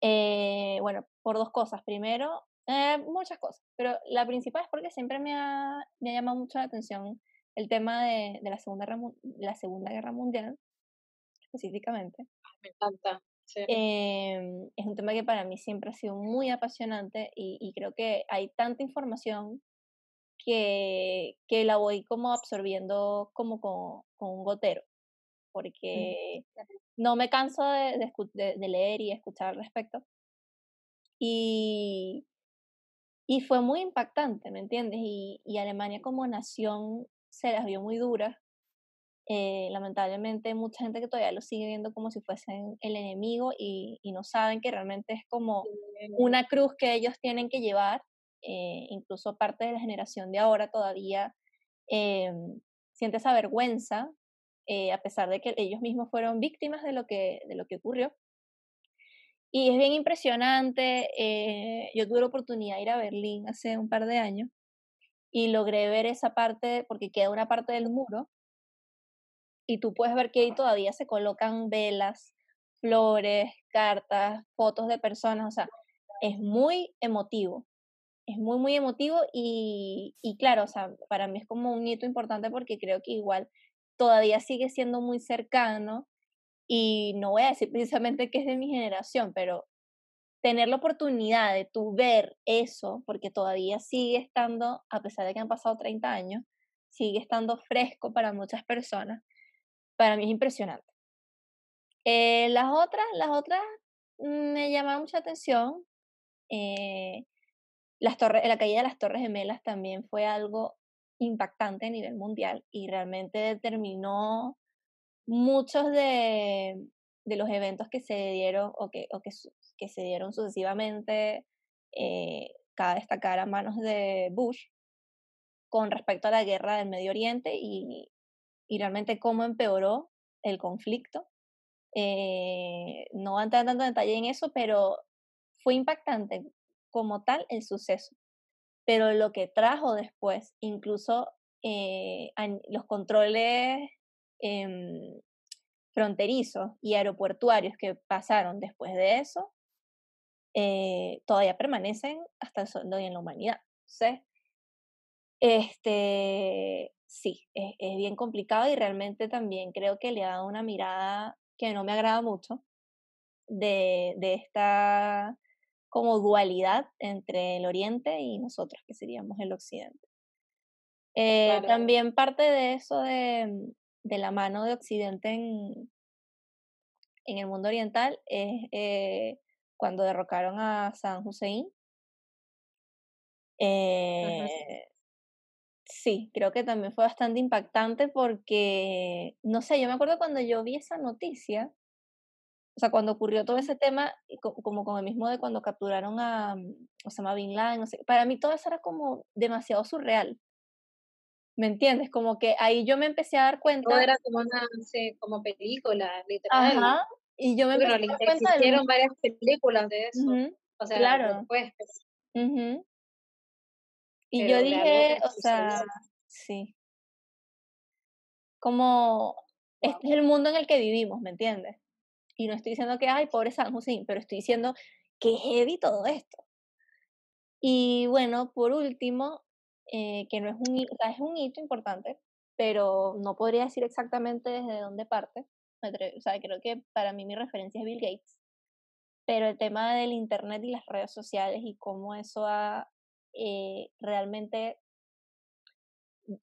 Eh, bueno, por dos cosas. Primero, eh, muchas cosas, pero la principal es porque siempre me ha, me ha llamado mucho la atención el tema de, de la, segunda, Guerra la Segunda Guerra Mundial, específicamente. me encanta. Sí. Em, es un tema que para mí siempre ha sido muy apasionante y, y creo que hay tanta información que, que la voy como absorbiendo como con, con un gotero, Mm, porque no me canso de, de- de leer y escuchar al respecto. Y, y fue muy impactante, ¿me entiendes? Y, y Alemania como nación se las vio muy duras. Eh, lamentablemente mucha gente que todavía lo sigue viendo como si fuesen el enemigo y, y no saben que realmente es como una cruz que ellos tienen que llevar, eh, incluso parte de la generación de ahora todavía eh, siente esa vergüenza, eh, a pesar de que ellos mismos fueron víctimas de lo que, de lo que ocurrió. Y es bien impresionante, eh, yo tuve la oportunidad de ir a Berlín hace un par de años y logré ver esa parte, porque queda una parte del muro, y tú puedes ver que ahí todavía se colocan velas, flores, cartas, fotos de personas, o sea, es muy emotivo, es muy, muy emotivo y, y claro, o sea, para mí es como un hito importante porque creo que igual todavía sigue siendo muy cercano y no voy a decir precisamente que es de mi generación, pero tener la oportunidad de tú ver eso, porque todavía sigue estando, a pesar de que han pasado 30 años, sigue estando fresco para muchas personas, para mí es impresionante. Eh, las otras, las otras me llamaron mucha atención. eh, las torres, la caída de las Torres Gemelas también fue algo impactante a nivel mundial y realmente determinó muchos de, de los eventos que se dieron o que, o que, que se dieron sucesivamente, eh, cabe destacar a manos de Bush con respecto a la guerra del Medio Oriente y, y realmente cómo empeoró el conflicto. Eh, no voy a entrar tanto en detalle en eso, pero fue impactante como tal el suceso. Pero lo que trajo después, incluso eh, los controles em, fronterizos y aeroportuarios que pasaron después de eso, eh, todavía permanecen hasta el sol de hoy en la humanidad. Entonces, este, sí, es, es bien complicado y realmente también creo que le ha dado una mirada que no me agrada mucho de, de esta como dualidad entre el oriente y nosotros, que seríamos el occidente. Eh, Claro. también parte de eso de, de la mano de occidente en, en el mundo oriental es eh, cuando derrocaron a San Hussein. Eh, sí, creo que también fue bastante impactante porque, no sé, yo me acuerdo cuando yo vi esa noticia, o sea, cuando ocurrió todo ese tema, co- como con el mismo de cuando capturaron a mm, Osama Bin Laden, no sé, para mí todo eso era como demasiado surreal, ¿me entiendes? Como que ahí yo me empecé a dar Todo cuenta, era como una, no sé, como película, literal. ajá, y yo me Bueno, del existieron varias películas de eso. O sea, claro. Y yo pero dije, o sea, sí, como este es el mundo en el que vivimos, ¿me entiendes? Y no estoy diciendo que, ay, pobre San Hussein, pero estoy diciendo que heavy todo esto. Y bueno, por último, eh, que no es un, o sea, es un hito importante, pero no podría decir exactamente desde dónde parte. O sea, creo que para mí mi referencia es Bill Gates, pero el tema del Internet y las redes sociales y cómo eso ha eh, realmente,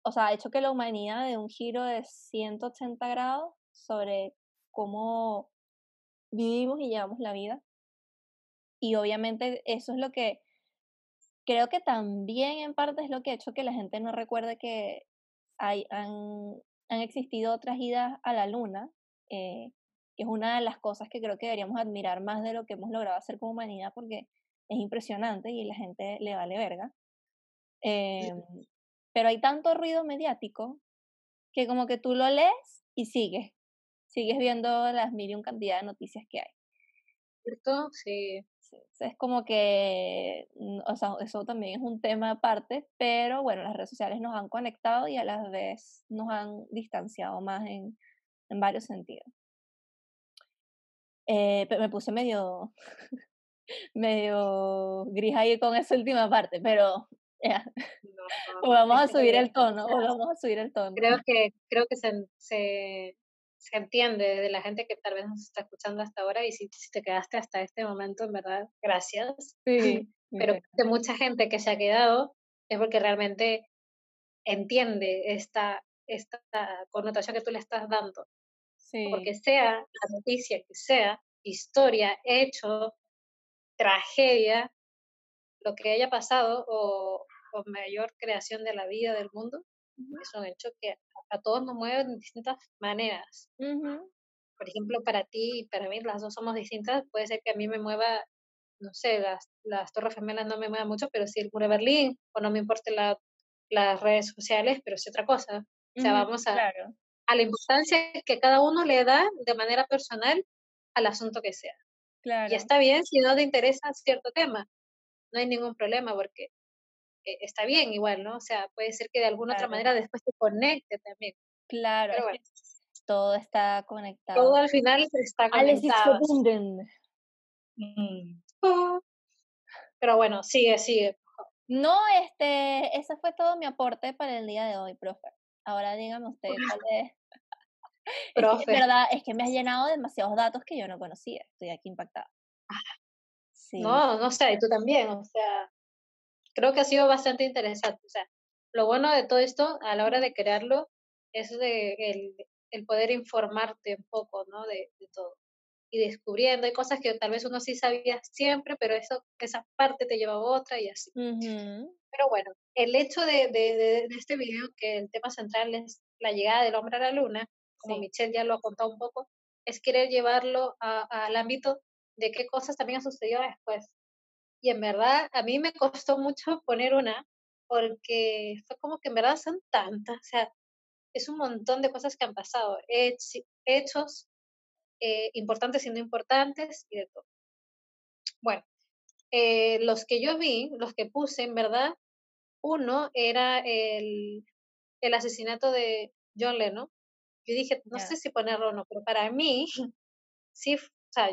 o sea, ha hecho que la humanidad dé un giro de 180 grados sobre cómo vivimos y llevamos la vida. Y obviamente eso es lo que creo que también en parte es lo que ha hecho que la gente no recuerde que hay, han, han existido otras idas a la luna, eh, es una de las cosas que creo que deberíamos admirar más de lo que hemos logrado hacer como humanidad porque es impresionante y la gente le vale verga. Em, pero hay tanto ruido mediático que como que tú lo lees y sigues, sigues viendo las mil y un cantidad de noticias que hay. ¿Cierto? Sí. Sí, Es como que, mm, o sea, eso también es un tema aparte, pero bueno, las redes sociales nos han conectado y a la vez nos han distanciado más en, en varios sentidos. Eh, pero me puse medio, medio gris ahí con esa última parte, pero No, o vamos a subir el tono, o vamos a subir el tono. creo que, creo que se, se, se entiende de la gente que tal vez nos está escuchando hasta ahora y si, si te quedaste hasta este momento, en verdad, gracias. Sí, Pero de mucha gente que se ha quedado es porque realmente entiende esta, esta connotación que tú le estás dando. Sí. Porque sea la noticia que sea, historia, hecho, tragedia, lo que haya pasado o, o mayor creación de la vida del mundo, es un hecho que a, todos nos mueve de distintas maneras. Por ejemplo, para ti y para mí, las dos somos distintas. Puede ser que a mí me mueva, no sé, las, las Torres Gemelas no me muevan mucho, pero sí el muro de Berlín, o no me importe la, las redes sociales, pero sí otra cosa. O sea, vamos a, a la importancia que cada uno le da de manera personal al asunto que sea. Claro. Y está bien si no te interesa cierto tema, no hay ningún problema porque eh, está bien igual, ¿no? O sea, puede ser que de alguna otra manera después te conecte también. Claro, todo está conectado. Todo al final está conectado. Mm. Pero bueno, sigue, sigue. No, este, ese fue todo mi aporte para el día de hoy, profe. Ahora dígame usted cuál es. Profe. Es que, verdad, es que me has llenado demasiados datos que yo no conocía. Estoy aquí impactada. Ah. Sí. No, no sé, y tú también, o sea, creo que ha sido bastante interesante. O sea, lo bueno de todo esto a la hora de crearlo es de el, el poder informarte un poco, ¿no? De, de, todo. Y descubriendo, hay cosas que tal vez uno sí sabía siempre, pero eso, esa parte te lleva a otra y así. Pero bueno, el hecho de, de, de, este video, que el tema central es la llegada del hombre a la luna, como Michelle ya lo ha contado un poco, es querer llevarlo al ámbito de qué cosas también han sucedido después. Y en verdad, a mí me costó mucho poner una, porque fue como que en verdad son tantas, o sea, es un montón de cosas que han pasado, hechos eh, importantes no importantes y de todo. Bueno, eh, los que yo vi, los que puse, en verdad, uno era el, el asesinato de John Lennon. Yo dije, no sé si ponerlo o no, pero para mí, sí, o sea,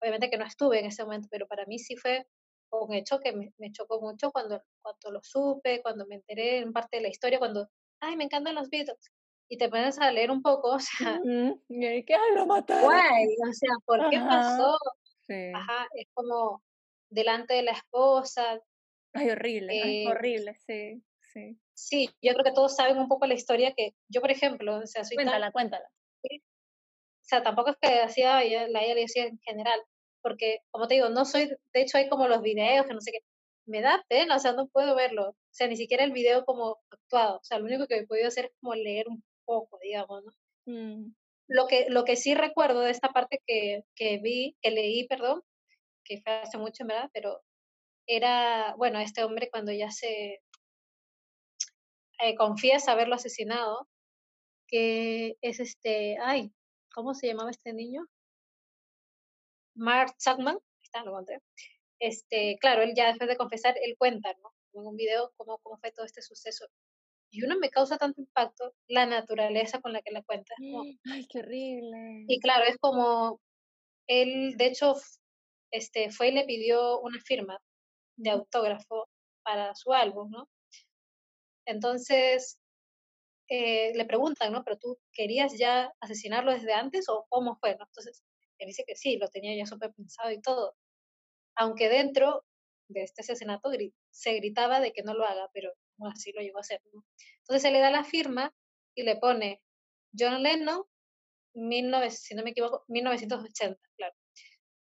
obviamente que no estuve en ese momento, pero para mí sí fue un hecho que me, me, chocó mucho cuando, cuando lo supe, cuando me enteré en parte de la historia, cuando, ay, me encantan los Beatles. Y te pones a leer un poco, o sea, y que, ay, lo mataron. Guay, o sea, ¿por qué pasó? Sí. Ajá, es como delante de la esposa. Ay, horrible, eh, horrible, sí, sí. Sí, yo creo que todos saben un poco la historia que yo, por ejemplo, o sea, soy Cuéntala, cuéntala. O sea, tampoco es que hacía, la ella le decía en general, porque, como te digo, no soy, de hecho hay como los videos, que no sé qué, me da pena, o sea, no puedo verlo, o sea, ni siquiera el video como actuado, o sea, lo único que he podido hacer es como leer un poco, digamos, ¿no? Mm. Lo, que, lo que sí recuerdo de esta parte que, que vi, que leí, perdón, que fue hace mucho, verdad, pero era, bueno, este hombre cuando ya se eh, confiesa haberlo asesinado, que es este, ay, ¿cómo se llamaba este niño? Mark Chapman, está, lo encontré. Este, claro, él ya después de confesar, él cuenta, ¿no? En un video cómo, cómo fue todo este suceso. Y uno me causa tanto impacto la naturaleza con la que la cuenta. Ay, qué horrible. Y claro, es como, él, de hecho, este, fue y le pidió una firma de autógrafo para su álbum, ¿no? Entonces, eh, le preguntan, ¿no? Pero tú querías ya asesinarlo desde antes o cómo fue, ¿no? Entonces, él dice que sí, lo tenía ya súper pensado y todo. Aunque dentro de este asesinato se gritaba de que no lo haga, pero así lo llegó a hacer. Entonces se le da la firma y le pone John Lennon, 19, si no me equivoco, 1980, claro.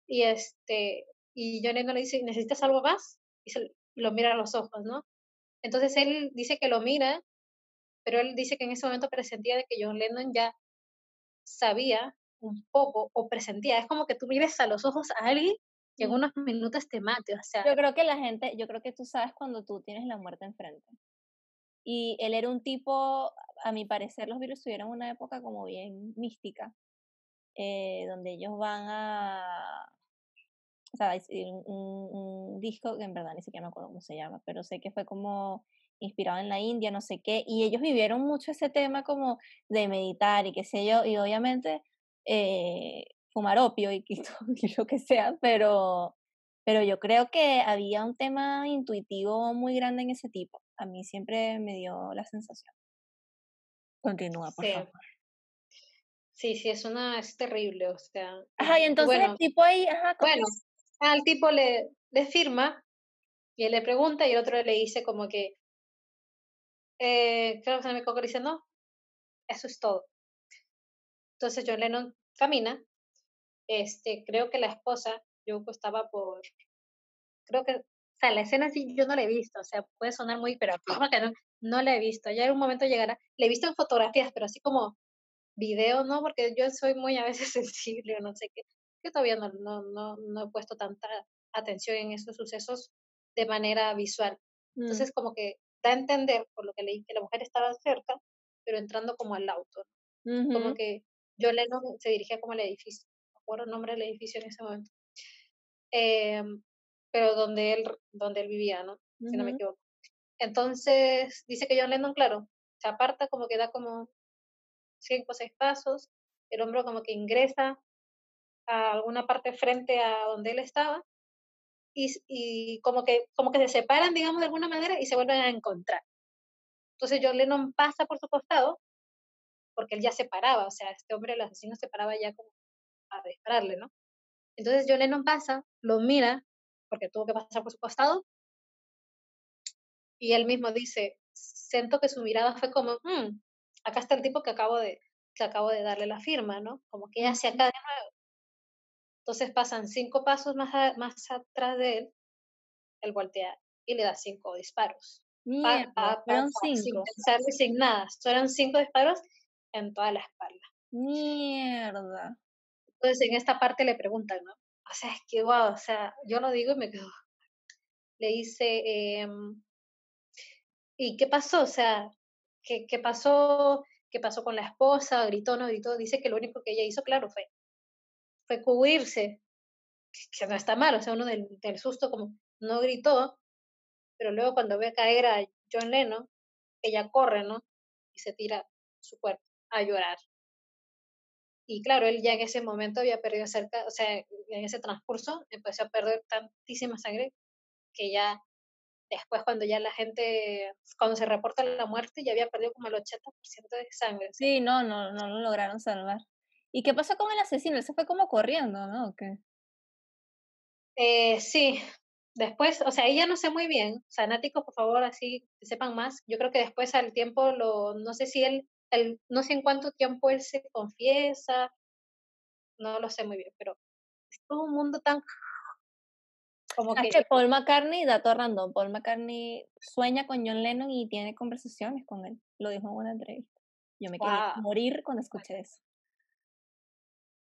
Y, este, y John Lennon le dice, ¿necesitas algo más? Y se lo mira a los ojos, ¿no? Entonces él dice que lo mira, pero él dice que en ese momento presentía de que John Lennon ya sabía un poco o presentía. Es como que tú mires a los ojos a alguien en unos minutos te mate. O sea, yo creo que la gente, yo creo que tú sabes cuando tú tienes la muerte enfrente. Y él era un tipo, a mi parecer, los virus tuvieron una época como bien mística, eh, donde ellos van a. O sea, un, un, un disco que en verdad ni siquiera me acuerdo cómo se llama, pero sé que fue como inspirado en la India, no sé qué, y ellos vivieron mucho ese tema como de meditar y qué sé yo, y obviamente eh, fumar opio y, y, lo que sea, pero, pero yo creo que había un tema intuitivo muy grande en ese tipo. A mí siempre me dio la sensación. Continúa, por sí. favor. Sí, sí, es una, es terrible, o sea. Ajá, y entonces bueno, el tipo ahí, ajá. Bueno, al tipo le, le firma y él le pregunta y el otro le dice como que, eh, creo que se me quedó diciendo, eso es todo. Entonces John Lennon camina, este, creo que la esposa, yo estaba por, creo que, o sea, la escena sí yo no la he visto, o sea, puede sonar muy, pero como que no, no la he visto, ya en un momento llegará, la he visto en fotografías, pero así como video, ¿no? Porque yo soy muy a veces sensible o no sé qué, que todavía no, no, no, no he puesto tanta atención en esos sucesos de manera visual. Mm. Entonces, como que da a entender, por lo que leí, que la mujer estaba cerca, pero entrando como al auto. Como Ujú. que yo Lennon se dirigía como al edificio, acuerdo el nombre del edificio en ese momento. Em, pero donde él, donde él vivía, ¿no? Si no me equivoco. Entonces, dice que John Lennon, claro, se aparta como que da como cinco o seis pasos, el hombro como que ingresa a alguna parte frente a donde él estaba y, y como que como que se separan, digamos, de alguna manera y se vuelven a encontrar. Entonces John Lennon pasa por su costado porque él ya se paraba, o sea, este hombre, el asesino, se paraba ya como a dispararle, ¿no? Entonces John Lennon pasa, lo mira, porque tuvo que pasar por su costado, y él mismo dice, siento que su mirada fue como, "Mm, acá está el tipo que acabo de, que acabo de darle la firma, ¿no? Como que hacia acá. Entonces pasan cinco pasos más, a- más atrás de él, él voltea y le da cinco disparos. Pa, Mierda, pa, pa, fueron pa, sin cinco. sin nada. Fueron cinco disparos en toda la espalda. Mierda. Entonces en esta parte le preguntan, ¿no? O sea, es que, wow, o sea, yo lo digo y me quedo. Le dice, em, ¿y qué pasó? O sea, ¿qué, qué pasó? ¿Qué pasó con la esposa? ¿Gritó, no gritó? Dice que lo único que ella hizo, claro, fue, fue cubrirse, que, no está mal, o sea, uno del, del susto como no gritó, pero luego cuando ve caer a John Lennon, ella corre, ¿no? Y se tira su cuerpo a llorar. Y claro, él ya en ese momento había perdido cerca, o sea, en ese transcurso empezó a perder tantísima sangre que ya después cuando ya la gente, cuando se reporta la muerte, ya había perdido como el 80% de sangre. o sea. Sí, no, no, no lo lograron salvar. ¿Y qué pasó con el asesino? Él se fue como corriendo, ¿no? ¿O qué? Eh, sí, después, o sea, ahí ya no sé muy bien, fanáticos, por favor, así sepan más. Yo creo que después al tiempo, lo, no sé si él, el, no sé en cuánto tiempo él se confiesa, no lo sé muy bien, pero es todo un mundo tan como ¿Sabes que, que Paul McCartney, dato random, Paul McCartney sueña con John Lennon y tiene conversaciones con él? Lo dijo en una entrevista. Yo me quería wow, morir cuando escuché eso.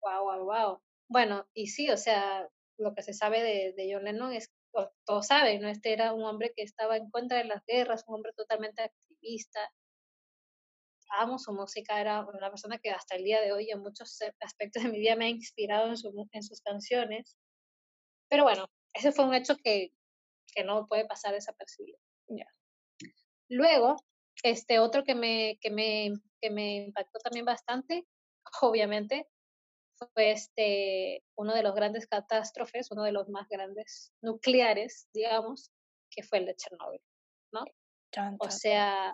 wow, wow, wow. Bueno, y sí, o sea, lo que se sabe de, de John Lennon es, todos saben, ¿no? Este era un hombre que estaba en contra de las guerras, un hombre totalmente activista, amo su música, era una persona que hasta el día de hoy en muchos aspectos de mi vida me ha inspirado en, su, en sus canciones. Pero bueno, ese fue un hecho que, que no puede pasar desapercibido. Luego, este otro que me, que me, que me impactó también bastante, obviamente, fue este, uno de los grandes catástrofes, uno de los más grandes nucleares, digamos, que fue el de Chernóbil, ¿no? O sea,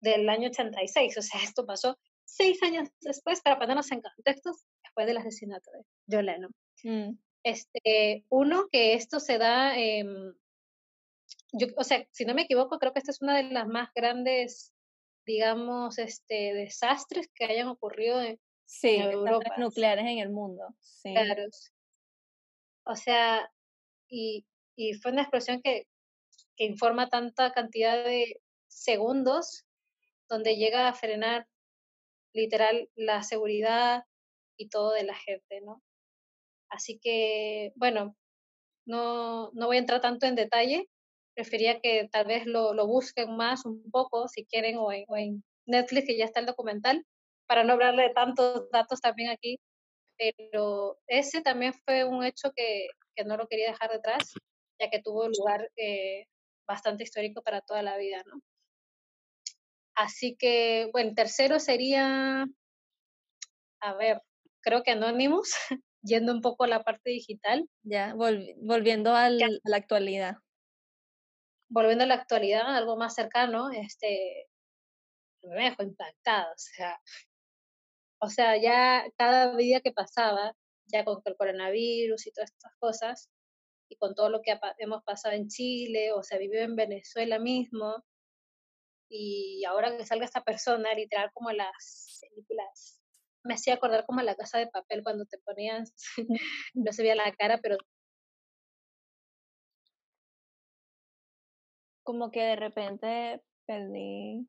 del año 86, o sea, esto pasó seis años después, para ponernos en contextos, después del asesinato de John Lennon. Mm, Este, uno, que esto se da, yo, o sea, si no me equivoco, creo que esta es una de las más grandes, digamos, este, desastres que hayan ocurrido en, Sí, en Europa. nucleares en el mundo. Sí. Claro. O sea, y, y fue una explosión que, que informa tanta cantidad de segundos, donde llega a frenar literal la seguridad y todo de la gente, ¿no? Así que, bueno, no, no voy a entrar tanto en detalle, prefería que tal vez lo, lo busquen más un poco, si quieren, o en, o Netflix, que ya está el documental, para no hablarle de tantos datos también aquí, pero ese también fue un hecho que, que no lo quería dejar detrás, ya que tuvo lugar eh, bastante histórico para toda la vida, ¿no? Así que, bueno, tercero sería, a ver, creo que Anonymous, yendo un poco a la parte digital, Ya, volvi- volviendo al, ya a la actualidad. volviendo a la actualidad, algo más cercano, este, me dejó impactada, o sea, o sea, ya cada día que pasaba, ya con el coronavirus y todas estas cosas, y con todo lo que hemos pasado en Chile, o sea, vivió en Venezuela mismo, y ahora que salga esta persona, literal como las películas, me hacía acordar como la casa de papel cuando te ponías, no se veía la cara, pero... Como que de repente perdí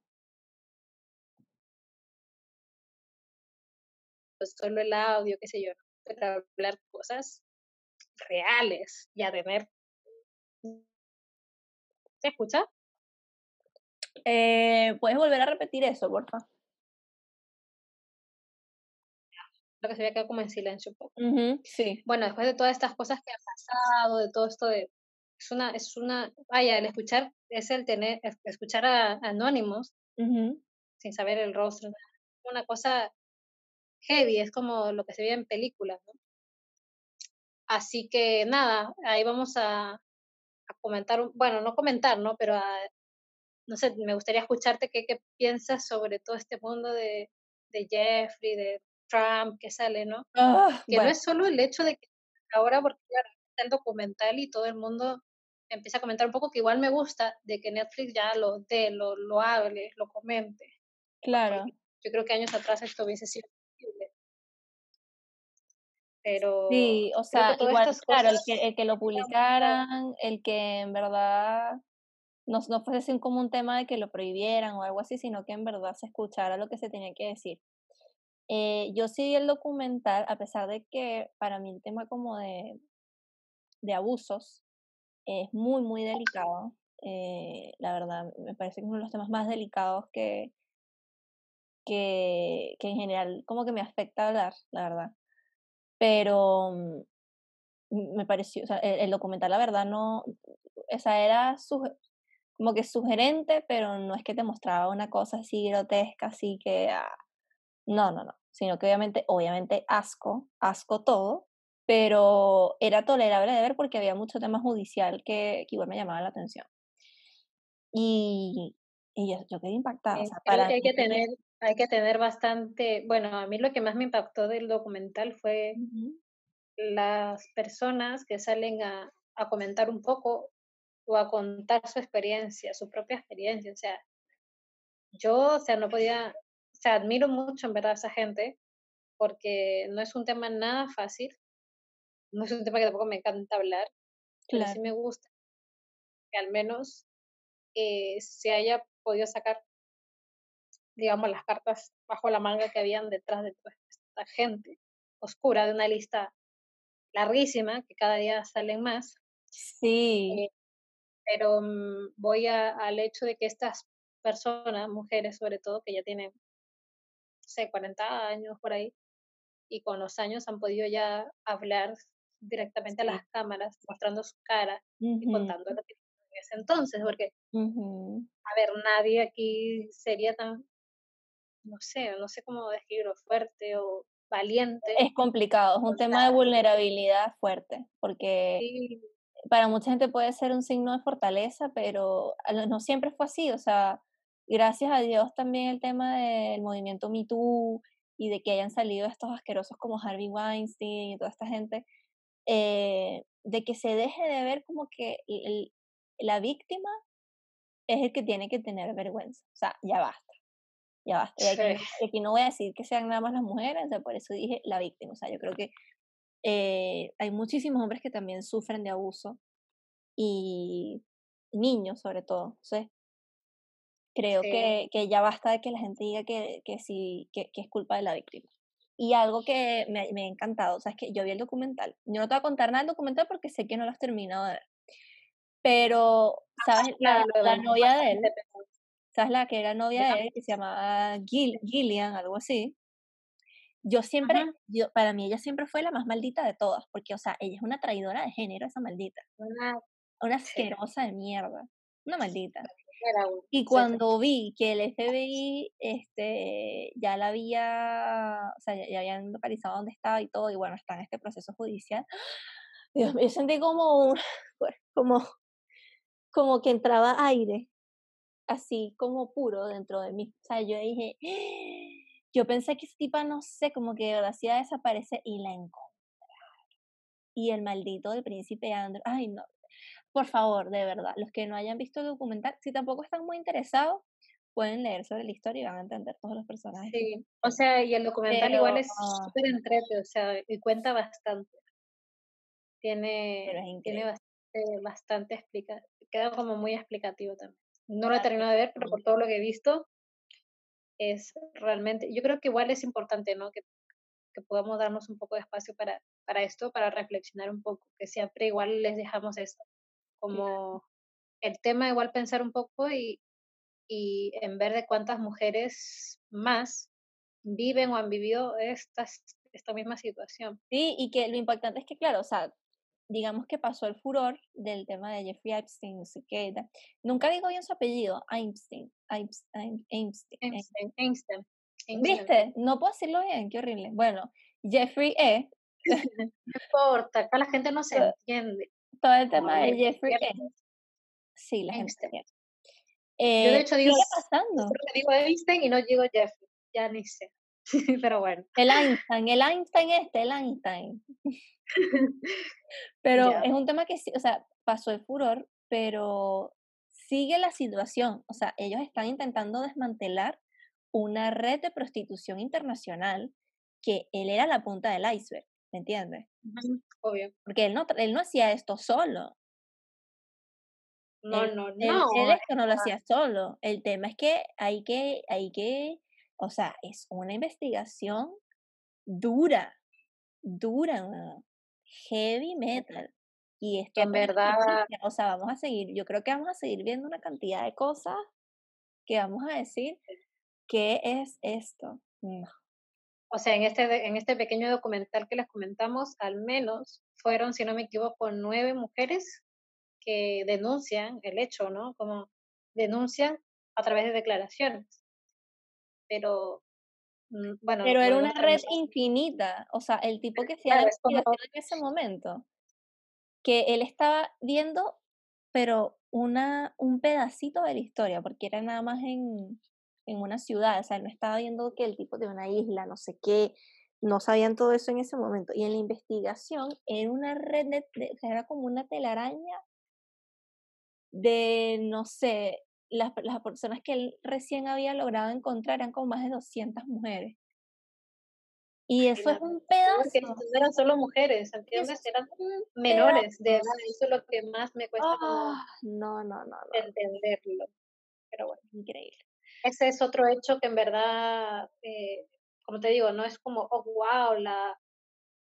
pues solo el audio, qué sé yo, pero hablar cosas reales y a tener... ¿Se escucha? Eh, ¿Puedes volver a repetir eso, porfa? Lo que se había quedado como en silencio un poco. sí. Bueno, después de todas estas cosas que han pasado, de todo esto de... Es una, es una, vaya, el escuchar, es el tener, escuchar a, anónimos, sin saber el rostro, una cosa heavy, es como lo que se ve en películas, ¿no? Así que nada, ahí vamos a, a comentar, bueno, no comentar, ¿no? Pero a, no sé, me gustaría escucharte qué, qué piensas sobre todo este mundo de, de Jeffrey, de Trump que sale, ¿no? Ah, que no es solo el hecho de que ahora, porque claro, está el documental y todo el mundo empieza a comentar un poco, que igual me gusta de que Netflix ya lo dé, lo, lo hable, lo comente. Claro. Yo creo que años atrás esto hubiese sido pero sí, o sea, igual, claro, el que, el que lo publicaran, el que en verdad no, no fuese como un tema de que lo prohibieran o algo así, sino que en verdad se escuchara lo que se tenía que decir. Eh, yo sí vi el documental, a pesar de que para mí el tema como de, de abusos es muy, muy delicado. Eh, la verdad, me parece que uno de los temas más delicados que, que, en general como que me afecta hablar, la verdad pero mm, me pareció, o sea, el, documental la verdad no, esa era como que sugerente, pero no es que te mostraba una cosa así grotesca, así que, ah, no, no, no, sino que obviamente, obviamente asco, asco todo, pero era tolerable de ver porque había mucho tema judicial que, que igual me llamaba la atención. Y, y yo, yo, quedé impactada. O sea, para que hay que tener hay que tener bastante, bueno, a mí lo que más me impactó del documental fue las personas que salen a, a, comentar un poco o a contar su experiencia, su propia experiencia. O sea, yo, o sea, no podía, o sea, admiro mucho en verdad a esa gente porque no es un tema nada fácil, no es un tema que tampoco me encanta hablar, pero sí me gusta que al menos eh, se haya podido sacar digamos, las cartas bajo la manga que habían detrás de toda esta gente oscura de una lista larguísima, que cada día salen más. Sí. Eh, pero mm, voy al hecho de que estas personas, mujeres sobre todo, que ya tienen, no sé, 40 años por ahí, y con los años han podido ya hablar directamente a las cámaras, mostrando su cara y contando lo que en ese entonces, porque, a ver, nadie aquí sería tan no sé, no sé cómo describirlo, fuerte o valiente. Es complicado, es un tema de vulnerabilidad fuerte, porque para mucha gente puede ser un signo de fortaleza, pero no siempre fue así, o sea, gracias a Dios también el tema del movimiento Me Too y de que hayan salido estos asquerosos como Harvey Weinstein y toda esta gente, eh, de que se deje de ver como que la víctima es el que tiene que tener vergüenza, o sea, ya basta ya basta. Y aquí, no voy a decir que sean nada más las mujeres, por eso dije la víctima. O sea, yo creo que eh, hay muchísimos hombres que también sufren de abuso y niños sobre todo. ¿sí? creo que, que, ya basta de que la gente diga que, que sí, que, que es culpa de la víctima. Y algo que me, me, ha encantado, o sea, es que yo vi el documental. Yo no te voy a contar nada del documental porque sé que no lo has terminado de ver. Pero, ¿sabes? La, la novia de él, ¿sabes? La que era novia de él, que se llamaba Gillian, algo así. Yo siempre, yo, para mí ella siempre fue la más maldita de todas, porque, o sea, ella es una traidora de género, esa maldita. Una, una asquerosa de mierda. Una maldita. Y cuando vi que el FBI este, ya la había, o sea, ya, habían localizado dónde estaba y todo, y bueno, está en este proceso judicial, Dios, yo sentí como, pues, como, como que entraba aire así como puro dentro de mí. O sea, yo dije, yo pensé que esa tipa, no sé, como que hacía desaparecer y la encontraron. Y el maldito del príncipe Andrew, ay no, por favor, de verdad, los que no hayan visto el documental, si tampoco están muy interesados, pueden leer sobre la historia y van a entender todos los personajes. Sí, o sea, y el documental igual es súper entrete, o sea, y cuenta bastante. Tiene, tiene bastante, bastante explica, queda como muy explicativo también. No lo he terminado de ver, pero por todo lo que he visto, es realmente, yo creo que igual es importante, ¿no? Que, que podamos darnos un poco de espacio para, para esto, para reflexionar un poco, que siempre igual les dejamos esto, como el tema igual pensar un poco y, y en ver de cuántas mujeres más viven o han vivido esta, esta misma situación. Sí, y que lo importante es que, claro, o sea, digamos que pasó el furor del tema de Jeffrey Epstein, no sé qué. Nunca digo bien su apellido, Einstein. Einstein, Einstein, Einstein, ¿Viste? No puedo decirlo bien, qué horrible. Bueno, Jeffrey E. no importa, acá la gente no se entiende. Todo el tema de Jeffrey E. Sí, la gente entiende. Eh, Yo de hecho digo, ¿qué pasando? digo Einstein y no digo Jeffrey, ya ni sé. Pero bueno. El Einstein, el Einstein este, el Einstein. pero es un tema que sí, o sea, pasó el furor, pero sigue la situación. O sea, ellos están intentando desmantelar una red de prostitución internacional que él era la punta del iceberg, ¿me entiendes? Obvio. Porque él no, él no hacía esto solo. No, no, no. Él, esto no lo hacía solo. El tema es que hay que, hay que, o sea, es una investigación dura, dura, heavy metal. Y esto en verdad, o sea, vamos a seguir, yo creo que vamos a seguir viendo una cantidad de cosas que vamos a decir, ¿qué es esto? O sea, en este, en este pequeño documental que les comentamos, al menos fueron, si no me equivoco, nueve mujeres que denuncian el hecho, ¿no? Como denuncian a través de declaraciones. Pero, mm, bueno. Pero era una red infinita, o sea, el tipo que hacía la en ese momento, que él estaba viendo, pero una, un pedacito de la historia, porque era nada más en, en una ciudad, o sea, no estaba viendo que el tipo de una isla, no sé qué, no sabían todo eso en ese momento. Y en la investigación era una red, de, era como una telaraña de, no sé, las, las personas que él recién había logrado encontrar eran como más de 200 mujeres. Y eso es un pedazo. no eran solo mujeres, ¿entiendes? Eran menores de edad. Eso es lo que más me cuesta ah, no, no, no, entenderlo. Pero bueno. Increíble. Ese es otro hecho que en verdad, eh, como te digo, no es como, oh, wow, la,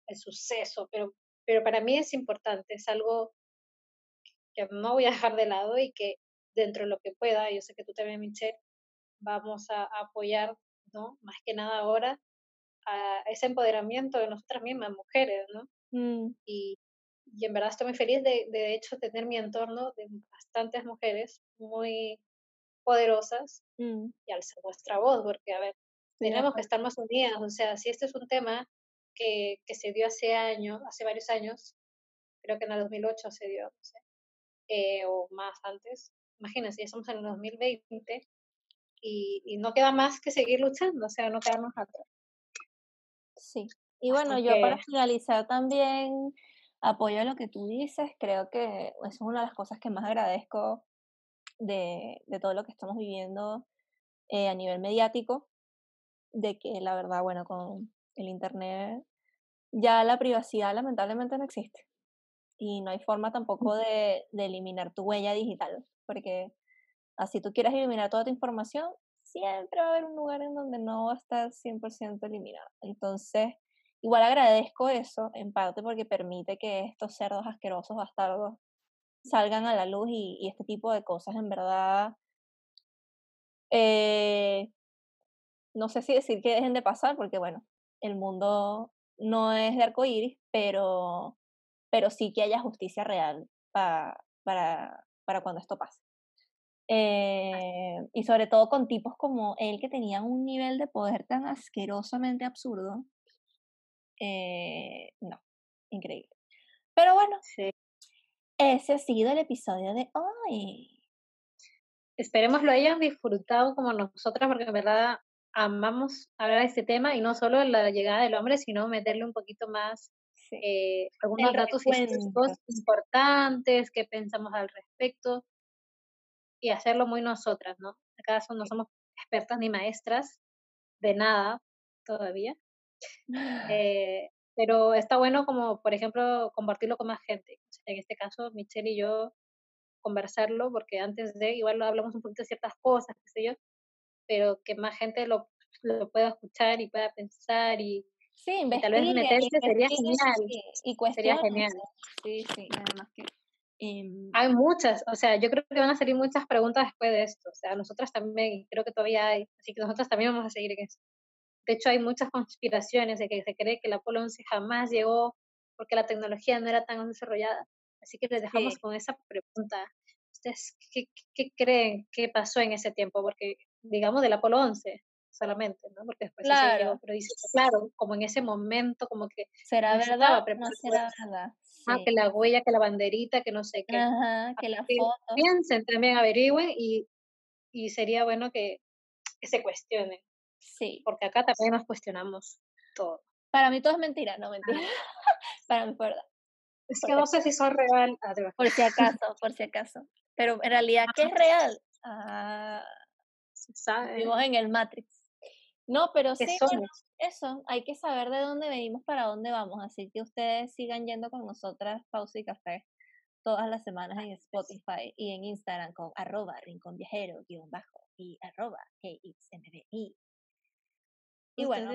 el suceso, pero, pero para mí es importante, es algo que no voy a dejar de lado y que dentro de lo que pueda, yo sé que tú también, Michelle, vamos a, apoyar, ¿no? Más que nada ahora, a ese empoderamiento de nosotras mismas, mujeres, ¿no? Mm. Y, y, en verdad estoy muy feliz de, de hecho, tener mi entorno de bastantes mujeres muy poderosas mm. y alzar nuestra voz, porque, a ver, tenemos que estar más unidas, o sea, si este es un tema que, que se dio hace años, hace varios años, creo que en el 2008 se dio, no sé, eh, o más antes. Imagínense, ya estamos en el 2020 y, y, no queda más que seguir luchando, o sea, no quedarnos atrás. Sí, y bueno, yo para finalizar también apoyo a lo que tú dices, creo que eso es una de las cosas que más agradezco de, de todo lo que estamos viviendo eh, a nivel mediático, de que la verdad, bueno, con el Internet ya la privacidad lamentablemente no existe y no hay forma tampoco de, de, eliminar tu huella digital, porque así tú quieras eliminar toda tu información, siempre va a haber un lugar en donde no va a estar 100% eliminado. Entonces, igual agradezco eso, en parte porque permite que estos cerdos asquerosos, bastardos, salgan a la luz y, este tipo de cosas en verdad, eh, no sé si decir que dejen de pasar, porque bueno, el mundo no es de arcoíris, pero pero sí que haya justicia real para, para, para cuando esto pase. Eh, y sobre todo con tipos como él que tenían un nivel de poder tan asquerosamente absurdo. Eh, no, increíble. Pero bueno, ese ha sido el episodio de hoy. Esperemos lo hayan disfrutado como nosotras, porque en verdad amamos hablar de este tema y no solo la llegada del hombre, sino meterle un poquito más eh, algunos datos importantes que pensamos al respecto y hacerlo muy nosotras, ¿no? acaso no somos expertas ni maestras de nada todavía. Eh, pero está bueno como, por ejemplo, compartirlo con más gente. En este caso, Michelle y yo conversarlo, porque antes de, igual lo hablamos un poquito de ciertas cosas, qué sé yo, pero que más gente lo, lo pueda escuchar y pueda pensar y, sí, tal vez meterse sería genial. Y, sería genial. Sí, sí, además que... Em, hay muchas, o sea, yo creo que van a salir muchas preguntas después de esto, o sea, nosotras también, creo que todavía hay, así que nosotras también vamos a seguir en eso. De hecho, hay muchas conspiraciones de que se cree que el Apolo 11 jamás llegó porque la tecnología no era tan desarrollada. Así que les dejamos con esa pregunta. ¿Ustedes qué, qué, creen que pasó en ese tiempo? Porque, digamos, del Apolo 11 solamente, ¿no? Porque después claro. pero dice, claro, como en ese momento, como que... ¿Será verdad? No será verdad. Ah, que la huella, que la banderita, que no sé qué. Ajá, que la foto. Piensen, también averigüen y, y sería bueno que, que se cuestionen. Sí. Porque acá también nos cuestionamos todo. Para mí todo es mentira, no mentira. Para mí es verdad. Es que no sé si son real. por si acaso, por si acaso. Pero en realidad, ¿qué es real? Ah, Se sabe. Vivimos en el Matrix. No, pero sí, eso, hay que saber de dónde venimos para dónde vamos. Así que ustedes sigan yendo con nosotras, Pausa y Café, todas las semanas en Spotify y en Instagram con arroba rincón viajero guion bajo y arroba KXMBI. Y bueno.